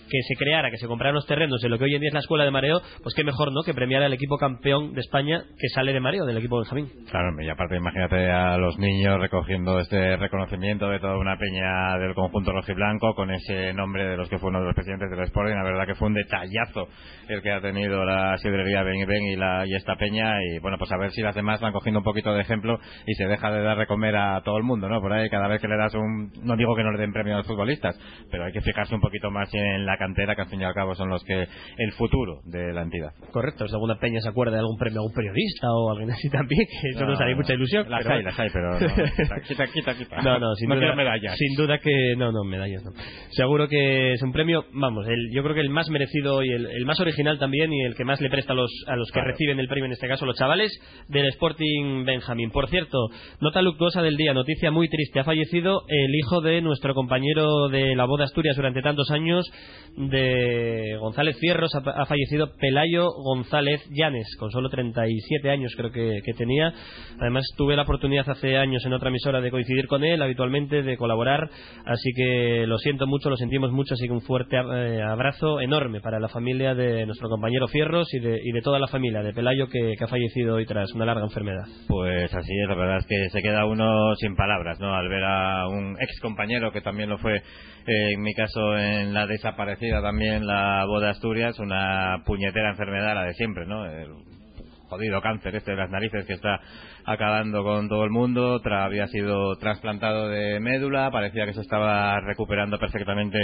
que se creara, que se compraran los terrenos de lo que hoy en día es la escuela de mareo, pues qué mejor, ¿no? Que premiar al equipo campeón de España que sale de mareo, del equipo Benjamín. Claro, y aparte imagínate a los niños recogiendo este reconocimiento de toda una peña del conjunto rojiblanco con ese nombre de los que fueron los presidentes del Sporting. La verdad que fue un detallazo el que ha tenido la sidrería Ben y Ben y, la, y esta peña. Y bueno, pues a ver si las demás van cogiendo un poquito de ejemplo y se deja de dar de comer a todo el mundo, ¿no? Por ahí cada vez que le das un... No digo que no le den premio a los futbolistas, pero hay que fijarse un poquito más en la cantera, que al fin y al cabo son los que... el futuro de la entidad. Correcto, si alguna peña se acuerda de algún premio algún periodista o alguien así también, que eso No, nos haría mucha ilusión. las pero hay, las hay, pero no. Quita, quita, quita. No, no, sin No duda. medallas. Sin duda que. No, no, medallas no. Seguro que es un premio, vamos, el, yo creo que el más merecido y el, el más original también y el que más le presta a los, a los que Claro. reciben el premio, en este caso los chavales del Sporting Benjamín. Por cierto, nota luctuosa del día, noticia muy triste. Ha fallecido el hijo de nuestro compañero de la boda Asturias durante tantos años, de González Fierros. Ha, fallecido Pelayo González Llanes, con solo 37 años creo que, que tenía. Además, tuve la oportunidad hace años en otra emisora de coincidir con él habitualmente, de colaborar. Así que lo siento mucho, lo sentimos mucho. Así que un fuerte eh, abrazo enorme para la familia de nuestro compañero Fierros y de, y de toda la familia de Pelayo que, que ha fallecido hoy tras una larga enfermedad. Pues así es, la verdad es que se queda uno sin palabras, ¿no? Al ver a un ex compañero que también lo fue, eh, en mi caso, en la desaparecida también, la boda Asturias, una puñetera enfermedad, la de siempre, ¿no? El jodido cáncer este de las narices que está acabando con todo el mundo, tra- había sido trasplantado de médula, parecía que se estaba recuperando perfectamente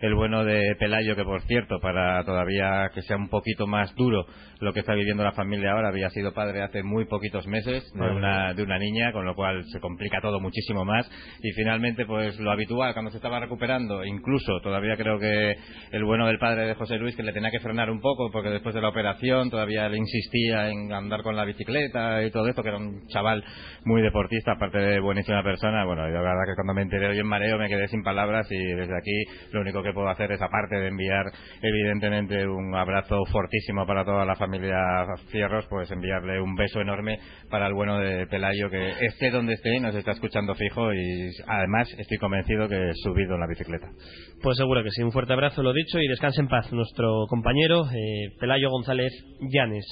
el bueno de Pelayo, que por cierto, para todavía que sea un poquito más duro lo que está viviendo la familia ahora, había sido padre hace muy poquitos meses de una, de una niña, con lo cual se complica todo muchísimo más. Y finalmente pues lo habitual cuando se estaba recuperando, incluso todavía creo que el bueno del padre de José Luis que le tenía que frenar un poco porque después de la operación todavía le insistía en andar con la bicicleta y todo esto, que era un chaval muy deportista, aparte de buenísima persona, bueno, yo la verdad que cuando me enteré hoy en mareo me quedé sin palabras y desde aquí lo único que puedo hacer es aparte de enviar evidentemente un abrazo fortísimo para toda la familia Fierros, pues enviarle un beso enorme para el bueno de Pelayo que esté donde esté nos está escuchando fijo y además estoy convencido que subido en la bicicleta. Pues seguro que sí. Un fuerte abrazo, lo dicho, y descanse en paz nuestro compañero eh, Pelayo González Llanes.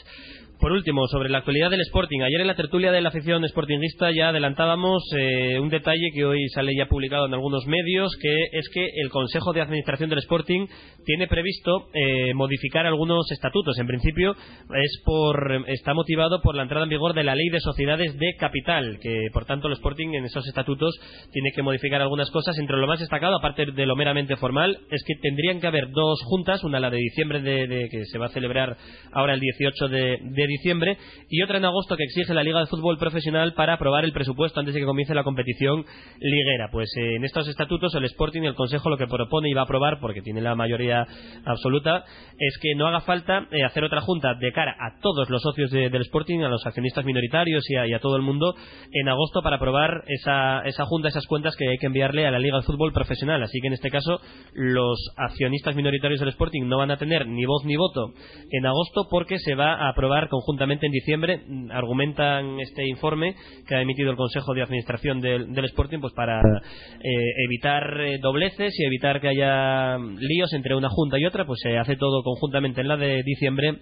Por último, sobre la actualidad del Sporting. Ayer en la tertulia de la afición sportingista ya adelantábamos eh, un detalle que hoy sale ya publicado en algunos medios, que es que el Consejo de Administración del Sporting tiene previsto eh, modificar algunos estatutos. En principio es por, está motivado por la entrada en vigor de la Ley de Sociedades de Capital, que por tanto el Sporting en esos estatutos tiene que modificar algunas cosas. Entre lo más destacado, aparte de lo meramente formal, es que tendrían que haber dos juntas, una la de diciembre de, que se va a celebrar ahora el 18 de, de diciembre y otra en agosto que exige la Liga de Fútbol Profesional para aprobar el presupuesto antes de que comience la competición liguera. Pues eh, en estos estatutos el Sporting el Consejo lo que propone y va a aprobar, porque tiene la mayoría absoluta, es que no haga falta eh, hacer otra junta de cara a todos los socios de- del Sporting, a los accionistas minoritarios y a, y a todo el mundo en agosto para aprobar esa, esa junta, esas cuentas que hay que enviarle a la Liga de Fútbol Profesional. Así que en este caso los accionistas minoritarios del Sporting no van a tener ni voz ni voto en agosto porque se va a aprobar conjuntamente en diciembre. Mm, Argumentan este informe que ha emitido el Consejo de Administración del, Sporting pues para eh, evitar eh, dobleces y evitar que haya mm, líos entre una junta y otra, pues se hace todo conjuntamente en la de diciembre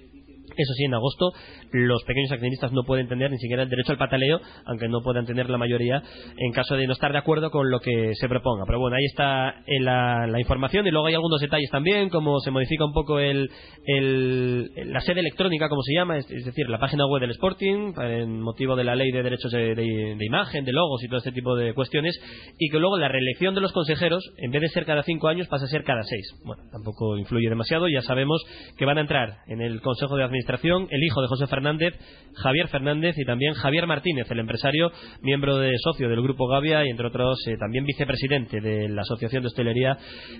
eso sí, en agosto los pequeños accionistas no pueden tener ni siquiera el derecho al pataleo, aunque no puedan tener la mayoría en caso de no estar de acuerdo con lo que se proponga. Pero bueno, ahí está eh, la, la información y luego hay algunos detalles también, como se modifica un poco el, la sede electrónica, como se llama, es, decir, la página web del Sporting, en motivo de la ley de derechos de, de- de imagen, de logos y todo este tipo de cuestiones, y que luego la reelección de los consejeros, en vez de ser cada cinco años, pasa a ser cada seis. Bueno, tampoco influye demasiado, ya sabemos que van a entrar en el Consejo de Administración el hijo de José Fernández, Javier Fernández y también Javier Martínez, el empresario, miembro de socio del Grupo Gavia y entre otros eh, también vicepresidente de la Asociación de Hostelería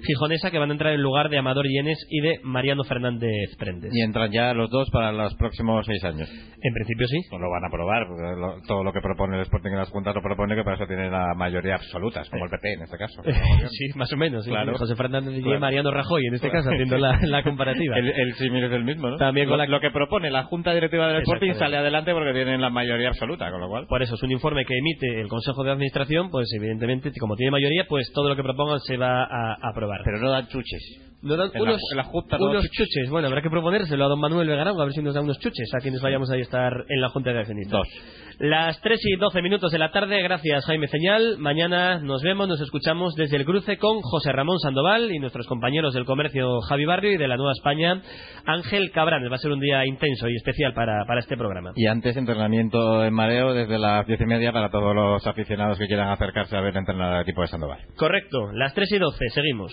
Gijonesa, que van a entrar en lugar de Amador Llenes y de Mariano Fernández Prendes. Y entran ya los dos para los próximos seis años. En principio sí. Pues lo van a lo- todo lo que propone el Sporting en las juntas lo propone que para eso tiene la mayoría absoluta, es como el PP en este caso. [laughs] sí, más o menos. sí, Claro. José Fernández y Claro. Mariano Rajoy, en este Claro. caso, haciendo la, la comparativa. [laughs] El, el símil es el mismo, ¿no? También con lo, la- lo que propone la Junta Directiva del Sporting sale adelante porque tienen la mayoría absoluta, con lo cual... Por eso es un informe que emite el Consejo de Administración, pues evidentemente, como tiene mayoría, pues todo lo que propongan se va a, a aprobar. Pero no dan chuches. No dan En la- unos, en la unos chuches. Bueno, habrá que proponérselo a don Manuel Vegaragua, a ver si nos da unos chuches a quienes vayamos a estar en la Junta de Accionistas. Dos. Las 3 y 12 minutos de la tarde, gracias Jaime Señal. Mañana nos vemos, nos escuchamos desde el cruce con José Ramón Sandoval y nuestros compañeros del comercio Javi Barrio y de la Nueva España Ángel Cabranes. Va a ser un día intenso y especial para, para este programa. Y antes entrenamiento en mareo desde las diez y media para todos los aficionados que quieran acercarse a ver entrenar al equipo de Sandoval. Correcto, las 3 y 12, seguimos.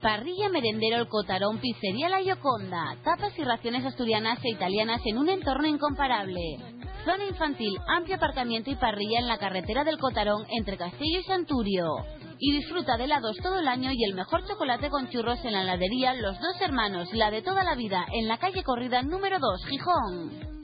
Parrilla Merendero El Cotarón Pizzería La Yoconda. Tapas y raciones asturianas e italianas en un entorno incomparable. Zona infantil, amplio aparcamiento y parrilla en la carretera del Cotarón entre Castillo y Santurio. Y disfruta de helados todo el año y el mejor chocolate con churros en la heladería Los Dos Hermanos, la de toda la vida, en la calle Corrida número 2, Gijón.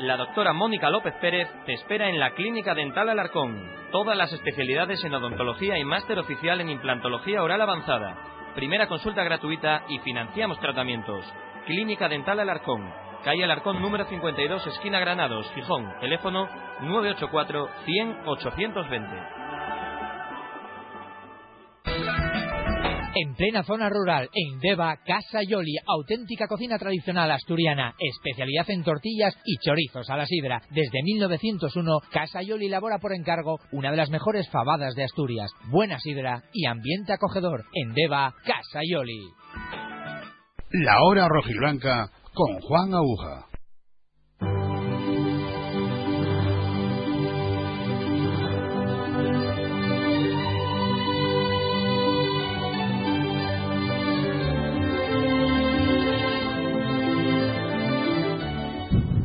La doctora Mónica López Pérez te espera en la Clínica Dental Alarcón. Todas las especialidades en odontología y máster oficial en implantología oral avanzada. Primera consulta gratuita y financiamos tratamientos. Clínica Dental Alarcón. Calle Alarcón número 52, esquina Granados, Gijón. Teléfono 984 100 820. En plena zona rural, en Deva, Casa Yoli, auténtica cocina tradicional asturiana, especialidad en tortillas y chorizos a la sidra. Desde 1901, Casa Yoli elabora por encargo una de las mejores fabadas de Asturias. Buena sidra y ambiente acogedor. En Deva, Casa Yoli. La hora rojiblanca con Juan Aguja.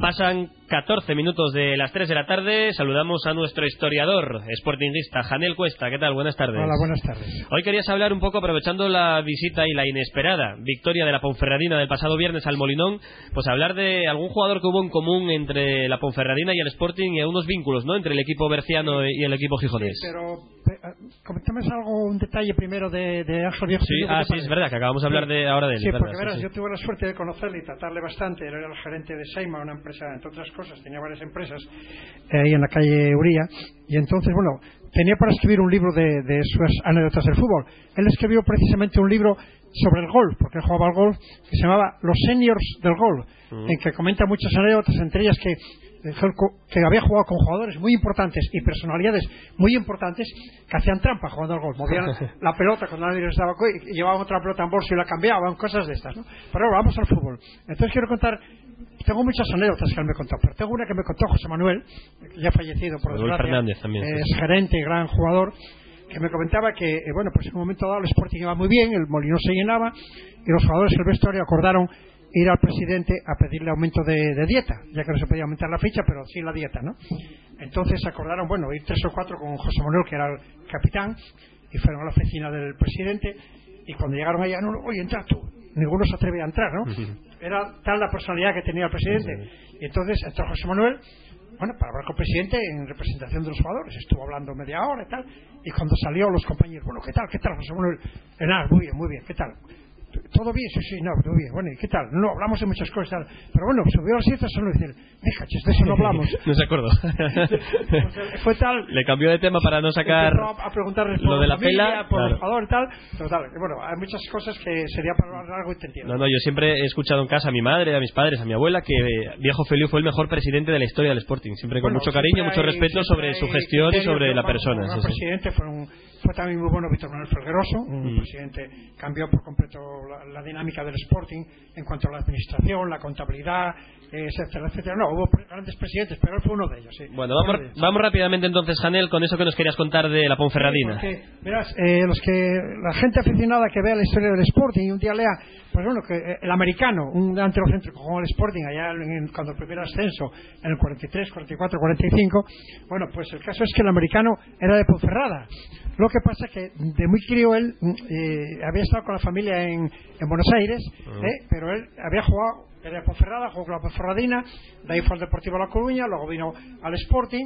巴山14 minutos de las 3 de la tarde. Saludamos a nuestro historiador, sportingista, Janel Cuesta. ¿Qué tal? Buenas tardes. Hola, buenas tardes. Hoy querías hablar un poco, aprovechando la visita y la inesperada victoria de la Ponferradina del pasado viernes al Molinón, pues hablar de algún jugador que hubo en común entre la Ponferradina y el Sporting y unos vínculos, ¿no? Entre el equipo berciano y el equipo gijonés. Pero eh, comentamos algo, un detalle primero de, de Ángel Viejo. Sí, Feliu, ¿qué ah, sí, es verdad, que acabamos de hablar de, ahora de él. Sí, verdad, porque sí, verás, sí. yo tuve la suerte de conocerle y tratarle bastante. Él era el gerente de Seima, una empresa, entre otras cosas, tenía varias empresas eh, ahí en la calle Uría. Y entonces, bueno, tenía para escribir un libro de, de sus anécdotas del fútbol. Él escribió precisamente un libro sobre el golf, porque él jugaba al golf, que se llamaba Los Seniors del Golf, Mm. en que comenta muchas anécdotas, entre ellas que que había jugado con jugadores muy importantes y personalidades muy importantes que hacían trampa jugando al golf. Movían [laughs] la pelota cuando nadie co- y llevaban otra pelota en bolso y la cambiaban, cosas de estas. ¿no? Pero ahora vamos al fútbol. Entonces quiero contar, tengo muchas anécdotas que él me contó, pero tengo una que me contó José Manuel, que ya fallecido por Manuel desgracia, Fernández también, sí, es gerente y gran jugador, que me comentaba que, eh, bueno, pues en un momento dado el Sporting iba muy bien, el Molino se llenaba y los jugadores del vestuario acordaron ir al presidente a pedirle aumento de, de dieta, ya que no se podía aumentar la ficha, pero sí la dieta, ¿no? Entonces acordaron, bueno, ir tres o cuatro con José Manuel, que era el capitán, y fueron a la oficina del presidente, y cuando llegaron allá, no, oye, entra tú. Ninguno se atrevía a entrar, ¿no? Era tal la personalidad que tenía el presidente. Y entonces entró José Manuel, bueno, para hablar con el presidente en representación de los jugadores. Estuvo hablando media hora y tal. Y cuando salió los compañeros, bueno, ¿qué tal? ¿Qué tal, José Manuel? Eh, nada, muy bien, muy bien, ¿qué tal? ¿Todo bien? Sí, sí, no, todo bien. Bueno, ¿y qué tal? No, hablamos de muchas cosas. Pero bueno, subió a las cifras solo decir, déjate, de eso no hablamos. [laughs] no se acordó. Fue tal... Le cambió de tema para no sacar a, preguntarles por lo de la pela. por claro. el jugador y tal. Pero tal, bueno, hay muchas cosas que sería para hablar largo y te entiendo. No, no, yo siempre he escuchado en casa a mi madre, a mis padres, a mi abuela, que eh, Viejo Feliu fue el mejor presidente de la historia del Sporting. Siempre con Bueno, mucho cariño, mucho respeto sobre su gestión y sobre la persona. sí. presidente fue, un, fue también muy bueno Víctor Manuel Felgueroso, Mm. presidente cambió por completo la, la dinámica del Sporting en cuanto a la administración, la contabilidad, etcétera, etcétera. No, hubo grandes presidentes, pero él fue uno de ellos. Sí. Bueno, vamos, ellos. vamos rápidamente entonces, Janel, con eso que nos querías contar de la Ponferradina. Porque, verás, eh, los que, la gente aficionada que vea la historia del Sporting y un día lea, pues bueno, que eh, el americano, un delantero centro que jugó en el Sporting allá en, en- cuando el primer ascenso, en el 43, 44, 45, bueno, pues el caso es que el americano era de Ponferrada. Lo que pasa que de muy crío él mm, eh, había estado con la familia en, en Buenos Aires, eh, pero él había jugado, era de Ponferrada, jugó con la Ponferradina, de ahí fue al Deportivo La Coruña, luego vino al Sporting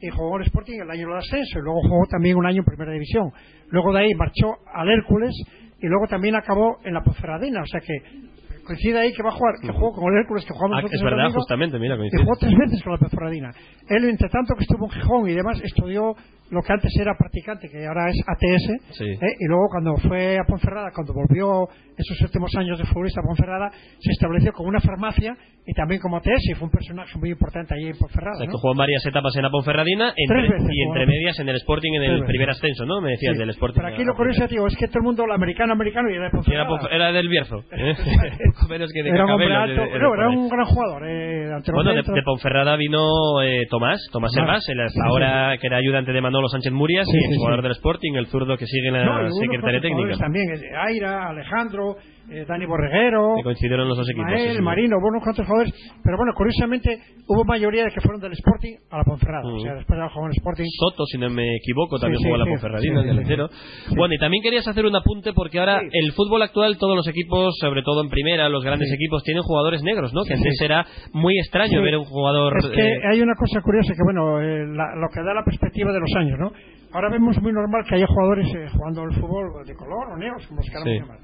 y jugó en Sporting el año del ascenso y luego jugó también un año en Primera División. Luego de ahí marchó al Hércules y luego también acabó en la Ponferradina, o sea que coincide ahí que va a jugar, que jugó con el Hércules, que jugamos Ah, nosotros es verdad, domingo, justamente, mira, coincide. jugó tres veces con la Ponferradina. Él, entre tanto que estuvo en Gijón y demás, estudió lo que antes era practicante, que ahora es ATS, Sí. ¿eh? y luego cuando fue a Ponferrada, cuando volvió esos últimos años de futbolista a Ponferrada, se estableció como una farmacia y también como ATS, y fue un personaje muy importante allí en Ponferrada. O sea, ¿no? que jugó en varias etapas en la Ponferradina entre- veces y entre medias en el Sporting en el primer ascenso, ¿no? Me decías Sí. del Sporting. Pero aquí lo curioso, tío, es que todo el mundo, el americano, americano, y era de Era, Ponferrada. Ponfe- era del Bierzo. ¿eh? [laughs] [laughs] Poco menos que de Era un alto, no, era gran jugador. Eh, Bueno, de, Ponferrada vino eh, Tomás, Tomás. Servás, el hasta ahora que era ayudante de Manolo Sánchez Murias Sí, y sí, jugador del Sporting, el zurdo que sigue en la No, cuantos técnica. También, Aira, Alejandro, eh, Dani Borreguero, Que coincidieron los dos equipos. Ismael, sí. Marino, cuantos jugadores. Pero bueno, curiosamente hubo mayoría de que fueron del Sporting a la Ponferrada. O sea, después de jugar en Sporting. Soto, si no me equivoco, también Sí, jugó en la. Ponferradina, delantero. Bueno, y también querías hacer un apunte porque ahora el fútbol actual, todos los equipos, sobre todo en primera, los grandes equipos, tienen jugadores negros, ¿no? Que antes era muy extraño ver un jugador. Es que eh, hay una cosa curiosa que, bueno, eh, la- lo que da la perspectiva de los años, ¿no? Ahora vemos muy normal que haya jugadores eh, jugando al fútbol de color o negros, como los llamar.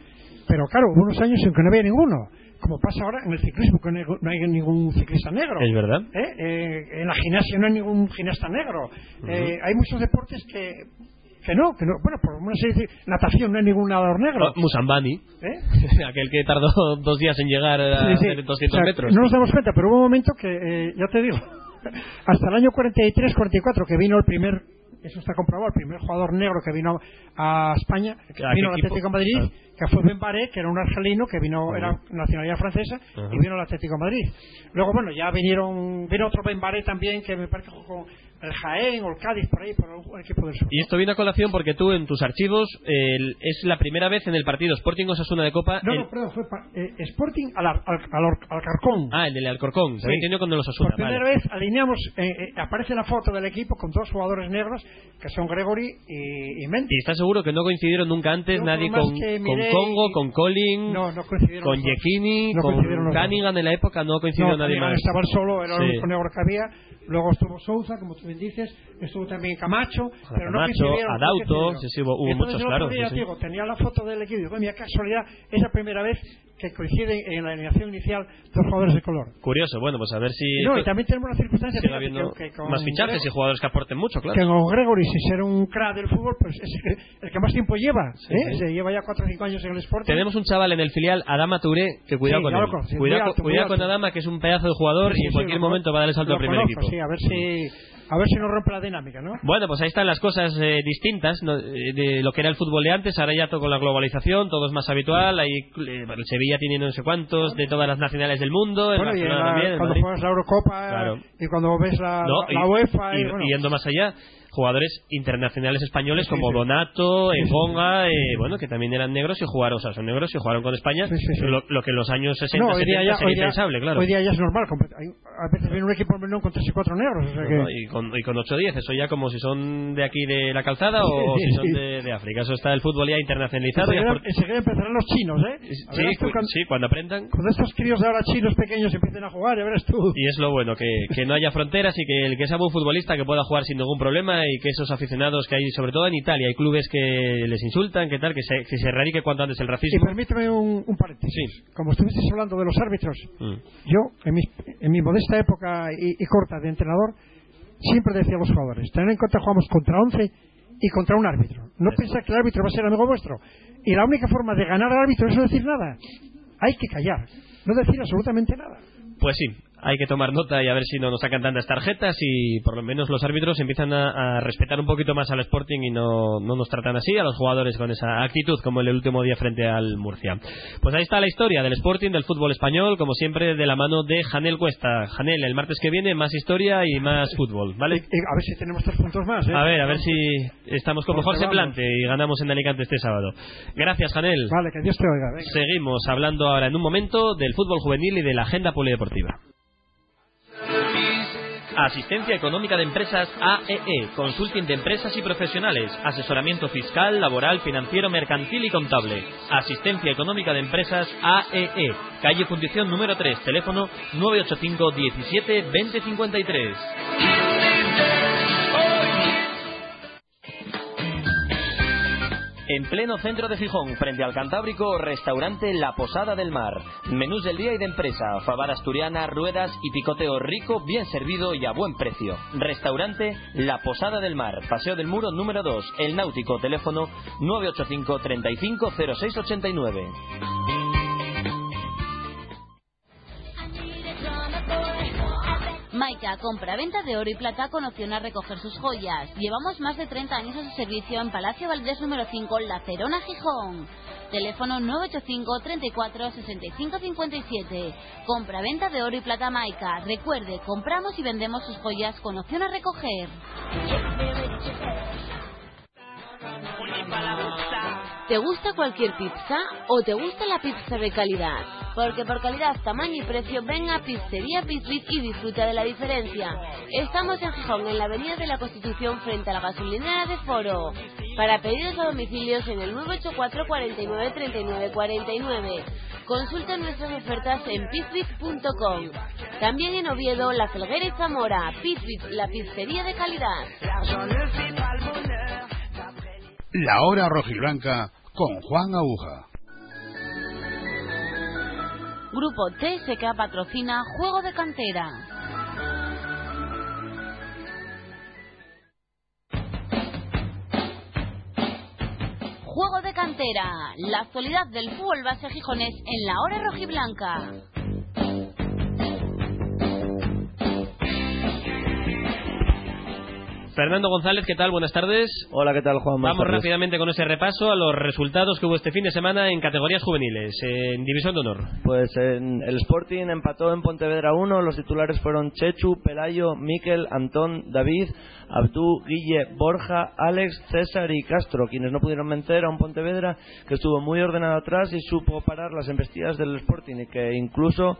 Pero claro, hubo unos años en que no había ninguno. Como pasa ahora en el ciclismo, que no hay, no ningún ciclista negro. Es verdad. ¿Eh? Eh, en la gimnasia no hay ningún gimnasta negro. Eh, hay muchos deportes que, que no, que no. Bueno, por una serie de natación no hay ningún nadador negro. oh, Musambani, ¿Eh? [laughs] aquel que tardó [laughs] dos días en llegar a Sí, sí. hacer 200 O sea, metros. No nos damos cuenta, pero hubo un momento que, eh, ya te digo, [laughs] hasta el año 43-44 que vino el primer, eso está comprobado, el primer jugador negro que vino a España, ¿A qué vino al? Atlético de Madrid, Ah. que fue Ben Baré, que era un argelino que vino, era nacionalidad francesa, y vino al Atlético de Madrid. Luego, bueno, ya vinieron, vino otro Ben Baré también, que me parece que jugó con el Jaén o el Cádiz por ahí, por algún equipo del sur. Y esto viene a colación porque tú en tus archivos el- es la primera vez en el partido Sporting Osasuna de Copa. No, el- no, perdón, fue pa- eh, Sporting al, al, al, al Alcarcón. Ah, el del Alcorcón. Se entendido con el Osasuna. Por primera vale. vez alineamos, eh, eh, aparece la foto del equipo con dos jugadores negros, que son Gregory y, y Mendy. ¿Y estás seguro que no coincidieron nunca antes Yo, nadie con, con Congo, y- con Colin, No, no coincidieron con los. Yekini, No con los. Cunningham en la época? No coincidió No, nadie más. estaba él solo, era el Sí. único negro que había. Luego estuvo Souza, como tú bien dices, estuvo también Camacho, pero no Camacho, coincidieron. no Adauto, sí, sí, hubo- hubo Entonces, muchos, claro, día, sí, tenía la foto del equipo y mira, casualidad, es la primera vez que coinciden en la alineación inicial dos jugadores de color. Curioso, bueno, pues a ver si no, y también tenemos una circunstancia que, que con más fichajes y jugadores que aporten mucho, claro. que con Gregory, si ser un crack del fútbol, pues es el que, más tiempo lleva. ¿eh? Se lleva ya 4 o 5 años en el Sporting. Tenemos un chaval en el filial, Adama Touré, que cuidado con él. cuidado cuidado con. Adama, que es un pedazo de jugador y en cualquier momento va a dar el salto al primer equipo. Sí, a ver si a ver si nos rompe la dinámica, ¿no? Bueno, pues ahí están las cosas eh, distintas ¿no? Eh, de lo que era el fútbol de antes. Ahora ya todo con la globalización, todo es más habitual. Ahí eh, el Sevilla tiene no sé cuántos de todas las nacionales del mundo. El Bueno, y la- también, cuando juegas la Eurocopa Claro. y cuando ves la, No, la, la UEFA y, y- bueno, yendo más allá, jugadores internacionales españoles como. Donato, Engonga, eh, bueno, que también eran negros y jugaron, o sea, son negros y jugaron con España, Lo, lo que en los años 60, no, hoy día 70 ya, sería hoy día- impensable, claro. hoy día ya es normal. hay- a veces viene un equipo menor con 3 y 4 negros. O sea que, No, y con, y con 8-10, eso ya como si son de aquí de la calzada o si son de, de África. Eso está el fútbol ya internacionalizado. enseguida, empezarán los chinos, ¿eh? Sí, tú cu- cuando, sí, cuando aprendan. cuando estos críos de ahora chinos pequeños empiecen a jugar, ya verás tú. Y es lo bueno, que, que no haya fronteras y que el que sea buen futbolista que pueda jugar sin ningún problema y que esos aficionados que hay, sobre todo en Italia, hay clubes que les insultan, que tal, que se, que se erradique cuanto antes el Y racismo. permíteme un, un paréntesis. Como estuvieses hablando de los árbitros, Mm. yo, en mi, en mi modesta época y, y corta de entrenador, siempre decía a los jugadores, tened en cuenta jugamos contra 11 y contra un árbitro. No pensar que el árbitro va a ser amigo vuestro. Y la única forma de ganar al árbitro es no decir nada. Hay que callar, no decir absolutamente nada. Pues sí, hay que tomar nota y a ver si no nos sacan tantas tarjetas y por lo menos los árbitros empiezan a, a respetar un poquito más al Sporting y no, no nos tratan así a los jugadores con esa actitud como el último día frente al Murcia. Pues ahí está la historia del Sporting, del fútbol español, como siempre de la mano de Janel Cuesta. Janel, el martes que viene más historia y más fútbol, ¿vale? A ver si tenemos tres puntos más. ¿eh? A ver, a ver si estamos con mejor semblante y ganamos en Alicante este sábado. Gracias, Janel. Vale, que Dios te oiga. venga. Seguimos hablando ahora en un momento del fútbol juvenil y de la agenda polideportiva. Asistencia Económica de Empresas AEE, Consulting de Empresas y Profesionales, asesoramiento fiscal, laboral, financiero, mercantil y contable. Asistencia Económica de Empresas AEE, calle Fundición número 3, teléfono 985 17 20 53. En pleno centro de Gijón, frente al Cantábrico, restaurante La Posada del Mar. Menús del día y de empresa, fabada asturiana, ruedas y picoteo rico, bien servido y a buen precio. Restaurante La Posada del Mar, Paseo del Muro número 2, El Náutico, teléfono 985 35 0689. Maika, compra-venta de oro y plata con opción a recoger sus joyas. Llevamos más de 30 años a su servicio en Palacio Valdés número 5, La Cerona, Gijón. Teléfono 985 34 65 57. Compra-venta de oro y plata Maika. Recuerde, compramos y vendemos sus joyas con opción a recoger. ¿Te gusta cualquier pizza o te gusta la pizza de calidad? Porque por calidad, tamaño y precio, ven a Pizzería Pizbit y disfruta de la diferencia. Estamos en Gijón, en la Avenida de la Constitución, frente a la gasolinera de Foro. Para pedidos a domicilios en el 984 49 39 49. Consulta nuestras ofertas en pizbit.com. También en Oviedo, La Felguera y Zamora. Pizbit, la pizzería de calidad. La hora rojiblanca con Juan Aguja. Grupo TSK patrocina Juego de Cantera. Juego de Cantera, la actualidad del fútbol base gijonés en la hora rojiblanca. Fernando González, ¿qué tal? Buenas tardes. Hola, ¿qué tal, Juan? Buenas Vamos tardes. rápidamente con ese repaso a los resultados que hubo este fin de semana en categorías juveniles, en División de Honor. Pues en el Sporting empató en Pontevedra 1. Los titulares fueron Chechu, Pelayo, Miquel, Antón, David, Abdú, Guille, Borja, Alex, César y Castro, quienes no pudieron vencer a un Pontevedra que estuvo muy ordenado atrás y supo parar las embestidas del Sporting y que incluso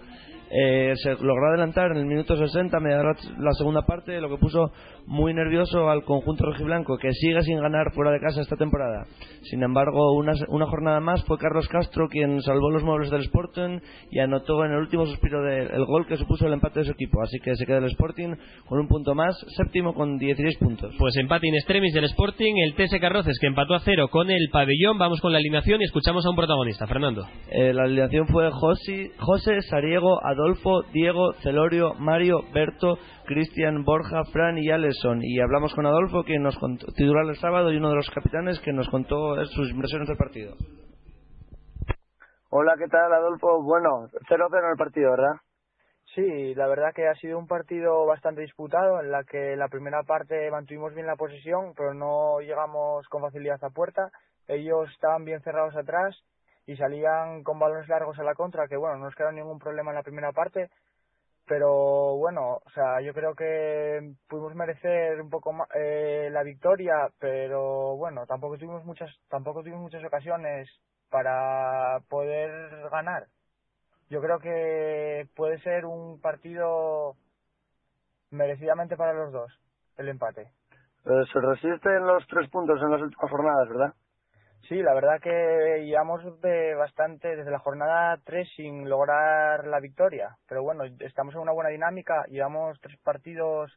eh, se logró adelantar en el minuto 60, media la, la segunda parte, lo que puso muy nervioso al conjunto rojiblanco, que sigue sin ganar fuera de casa esta temporada. Sin embargo, una, una jornada más fue Carlos Castro quien salvó los muebles del Sporting y anotó en el último suspiro de- el gol que supuso el empate de su equipo. Así que se queda el Sporting con un punto más, séptimo con 16 puntos. Pues empate in extremis del Sporting, el TS Carroces que empató a cero con el pabellón. Vamos con la alineación y escuchamos a un protagonista, Fernando. Eh, la alineación fue Josi, José, Sariego, Adolfo, Diego, Celorio, Mario, Berto, Cristian, Borja, Fran y Aleson. Y hablamos con Adolfo, quien nos contó, titular el sábado y uno de los capitanes que nos contó sus impresiones del partido. Hola, ¿qué tal, Adolfo? Bueno, 0-0 en el partido, ¿verdad? Sí, la verdad que ha sido un partido bastante disputado en la que la primera parte mantuvimos bien la posesión, pero no llegamos con facilidad a puerta. Ellos estaban bien cerrados atrás y salían con balones largos a la contra, que bueno, no nos quedó ningún problema en la primera parte, pero bueno, o sea, yo creo que pudimos merecer un poco ma- eh, la victoria, pero bueno, tampoco tuvimos muchas, tampoco tuvimos muchas ocasiones para poder ganar. Yo creo que puede ser un partido merecidamente para los dos, el empate. Eh, se resisten los tres puntos en las últimas jornadas, ¿verdad? Sí, la verdad que llevamos de bastante desde la jornada 3 sin lograr la victoria, pero bueno, estamos en una buena dinámica, llevamos tres partidos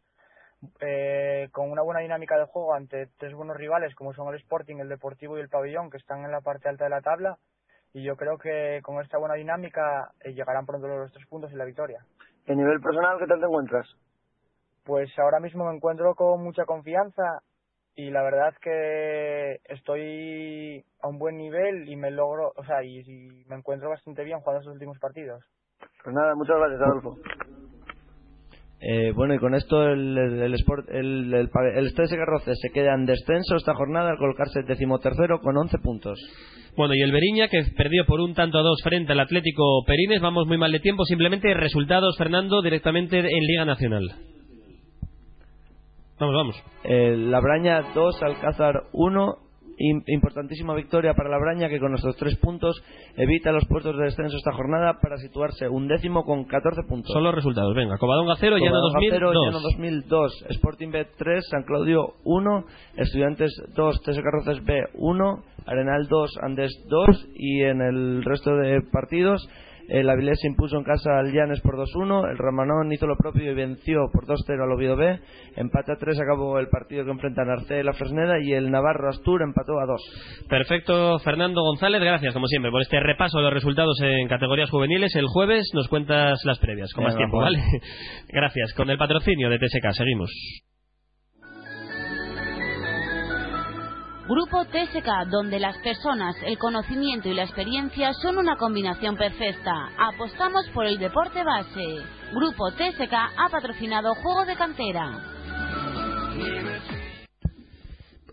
eh, con una buena dinámica de juego ante tres buenos rivales como son el Sporting, el Deportivo y el Pabellón que están en la parte alta de la tabla y yo creo que con esta buena dinámica eh, llegarán pronto los tres puntos y la victoria. ¿A nivel personal qué tal te encuentras? Pues ahora mismo me encuentro con mucha confianza y la verdad que estoy a un buen nivel y me logro, o sea, y, y me encuentro bastante bien jugando estos últimos partidos. Pues nada, muchas gracias, Adolfo. Eh, bueno, y con esto el, el, el, Sport- el, el, Carroces se queda en descenso esta jornada al colocarse decimotercero con 11 puntos. Bueno, y el Beriña, que perdió por un tanto a dos frente al Atlético Perines. Vamos muy mal de tiempo. Simplemente resultados, Fernando, directamente en Liga Nacional. Vamos, vamos. Eh, Labraña 2, Alcázar 1. Im- importantísima victoria para Labraña que con nuestros tres puntos evita los puestos de descenso esta jornada para situarse un décimo con 14 puntos. Son los resultados. Venga, Covadonga 0, Llano Covadonga 2000, cero, 2. Llano 2002, Sporting B 3, San Claudio 1, Estudiantes 2, TS Carroces B 1, Arenal 2, Andes 2 y en el resto de partidos el Avilés se impuso en casa al Llanes por 2-1, el Ramanón hizo lo propio y venció por 2-0 al Oviedo B, empate a 3 acabó el partido que enfrentan Arce y la Fresneda y el Navarro Astur empató a 2. Perfecto, Fernando González, gracias como siempre por este repaso de los resultados en categorías juveniles. El jueves nos cuentas las previas, con más tiempo. ¿vale? [laughs] Gracias. Con el patrocinio de TSK, seguimos. Grupo TSK, donde las personas, el conocimiento y la experiencia son una combinación perfecta. Apostamos por el deporte base. Grupo TSK ha patrocinado Juego de Cantera.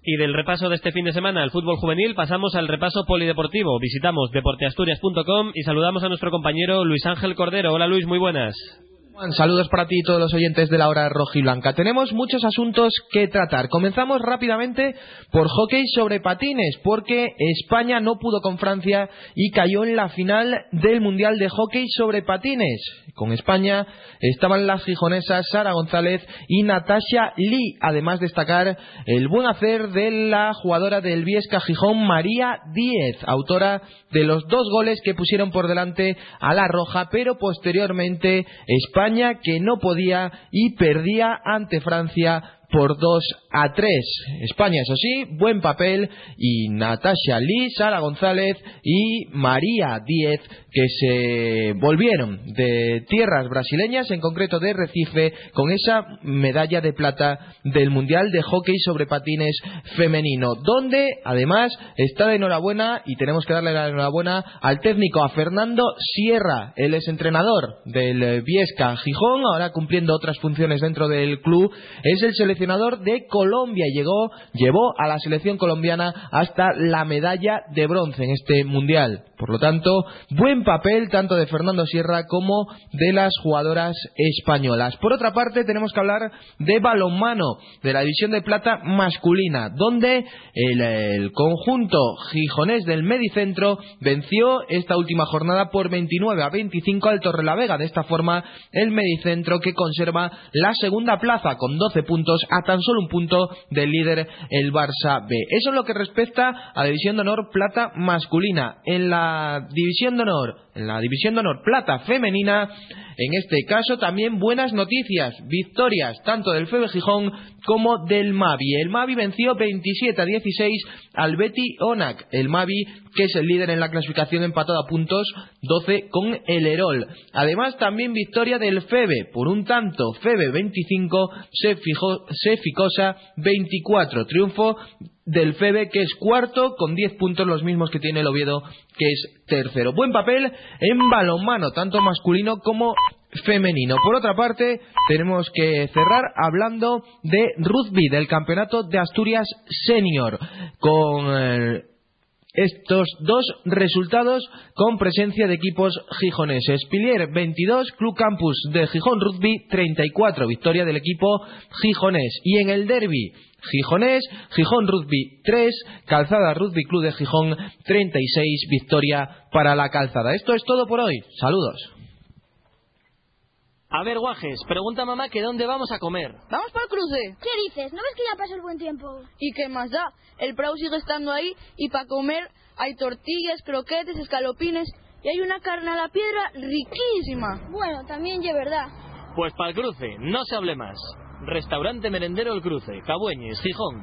Y del repaso de este fin de semana al fútbol juvenil pasamos al repaso polideportivo. Visitamos deporteasturias.com y saludamos a nuestro compañero Luis Ángel Cordero. Hola Luis, muy buenas. Juan, saludos para ti y todos los oyentes de la hora rojiblanca. Tenemos muchos asuntos que tratar. Comenzamos rápidamente por hockey sobre patines, porque España no pudo con Francia y cayó en la final del Mundial de Hockey sobre patines. Con España estaban las gijonesas Sara González y Natasha Lee. Además destacar el buen hacer de la jugadora del Viesca Gijón, María Díez, autora de los dos goles que pusieron por delante a la Roja, pero posteriormente España que no podía y perdía ante Francia por 2 a 3. España, eso sí, buen papel. Y Natasha Lee, Sara González y María Díez que se volvieron de tierras brasileñas, en concreto de Recife, con esa medalla de plata del Mundial de Hockey sobre Patines femenino, donde además está de enhorabuena y tenemos que darle la enhorabuena al técnico, a Fernando Sierra, él es entrenador del Viesca Gijón, ahora cumpliendo otras funciones dentro del club, es el seleccionador de Colombia llegó, llevó a la selección colombiana hasta la medalla de bronce en este mundial. Por lo tanto, buen papel tanto de Fernando Sierra como de las jugadoras españolas. Por otra parte, tenemos que hablar de balonmano, de la división de plata masculina, donde el, conjunto gijonés del Medicentro venció esta última jornada por 29 a 25 al Torrelavega. De esta forma, el Medicentro que conserva la segunda plaza con 12 puntos a tan solo un punto del líder el Barça B. Eso es lo que respecta a la división de honor plata masculina. En la división de honor, en la división de honor plata femenina, en este caso también buenas noticias, victorias tanto del Febe Gijón como del Mavi. El Mavi venció 27 a 16 al Betty Onak. El Mavi, que es el líder en la clasificación, empatado a puntos 12 con el Erol. Además, también victoria del Febe por un tanto. Febe 25, Seficosa 24. Triunfo del Febe, que es cuarto, con 10 puntos, los mismos que tiene el Oviedo, que es tercero. Buen papel en balonmano, tanto masculino como femenino. Por otra parte, tenemos que cerrar hablando de rugby, del campeonato de Asturias Senior, con eh, estos dos resultados con presencia de equipos gijoneses. Pilier 22, Club Campus de Gijón Rugby 34, victoria del equipo gijonés. Y en el derby Gijonés, Gijón Rugby 3, Calzada Rugby Club de Gijón 36, victoria para la Calzada. Esto es todo por hoy. Saludos. A ver, Guajes, pregunta a mamá que dónde vamos a comer. Vamos para el cruce. ¿Qué dices? ¿No ves que ya pasó el buen tiempo? ¿Y qué más da? El Prau sigue estando ahí y para comer hay tortillas, croquetes, escalopines y hay una carne a la piedra riquísima. Bueno, también es verdad. Pues para el cruce, no se hable más. Restaurante Merendero El Cruce, Cabueñes, Gijón.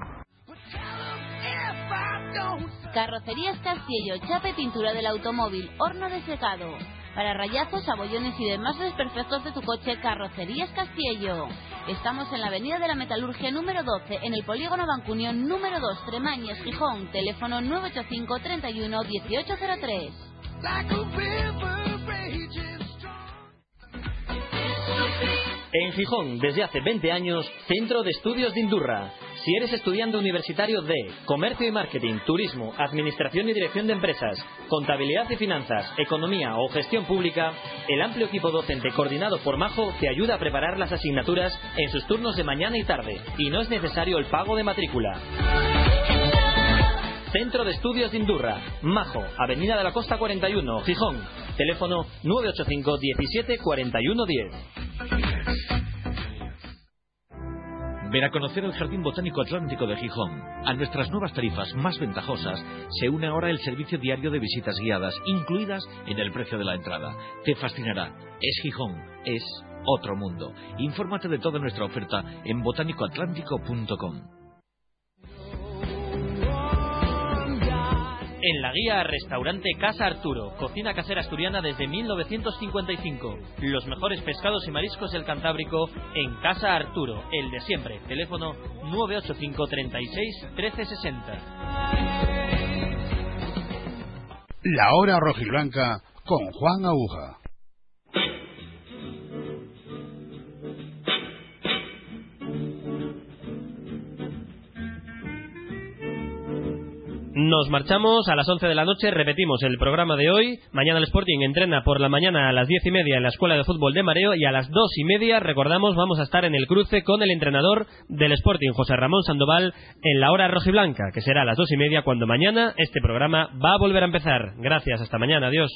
Carrocerías Castillo, chape pintura del automóvil, horno de secado. Para rayazos, abollones y demás desperfectos de tu coche, Carrocerías Castillo. Estamos en la Avenida de la Metalurgia número 12, en el Polígono Bancunión número 2, Tremañes, Gijón. Teléfono 985 31 1803. En Gijón, desde hace 20 años, Centro de Estudios de Indurra. Si eres estudiante universitario de Comercio y Marketing, Turismo, Administración y Dirección de Empresas, Contabilidad y Finanzas, Economía o Gestión Pública, el amplio equipo docente coordinado por Majo te ayuda a preparar las asignaturas en sus turnos de mañana y tarde, y no es necesario el pago de matrícula. Centro de Estudios de Indurra, Majo, Avenida de la Costa 41, Gijón. Teléfono 985 17 41 10. Ven a conocer el Jardín Botánico Atlántico de Gijón. A nuestras nuevas tarifas más ventajosas se une ahora el servicio diario de visitas guiadas, incluidas en el precio de la entrada. Te fascinará. Es Gijón. Es otro mundo. Infórmate de toda nuestra oferta en botánicoatlántico.com. En la guía Restaurante Casa Arturo, cocina casera asturiana desde 1955. Los mejores pescados y mariscos del Cantábrico en Casa Arturo, el de siempre. Teléfono 985 36 1360. La hora rojiblanca con Juan Aguja. Nos marchamos a las 11 de la noche, repetimos el programa de hoy. Mañana el Sporting entrena por la mañana a las 10 y media en la Escuela de Fútbol de Mareo y a las 2 y media, recordamos, vamos a estar en el cruce con el entrenador del Sporting, José Ramón Sandoval, en la hora rojiblanca, que será a las 2 y media cuando mañana este programa va a volver a empezar. Gracias, hasta mañana, adiós.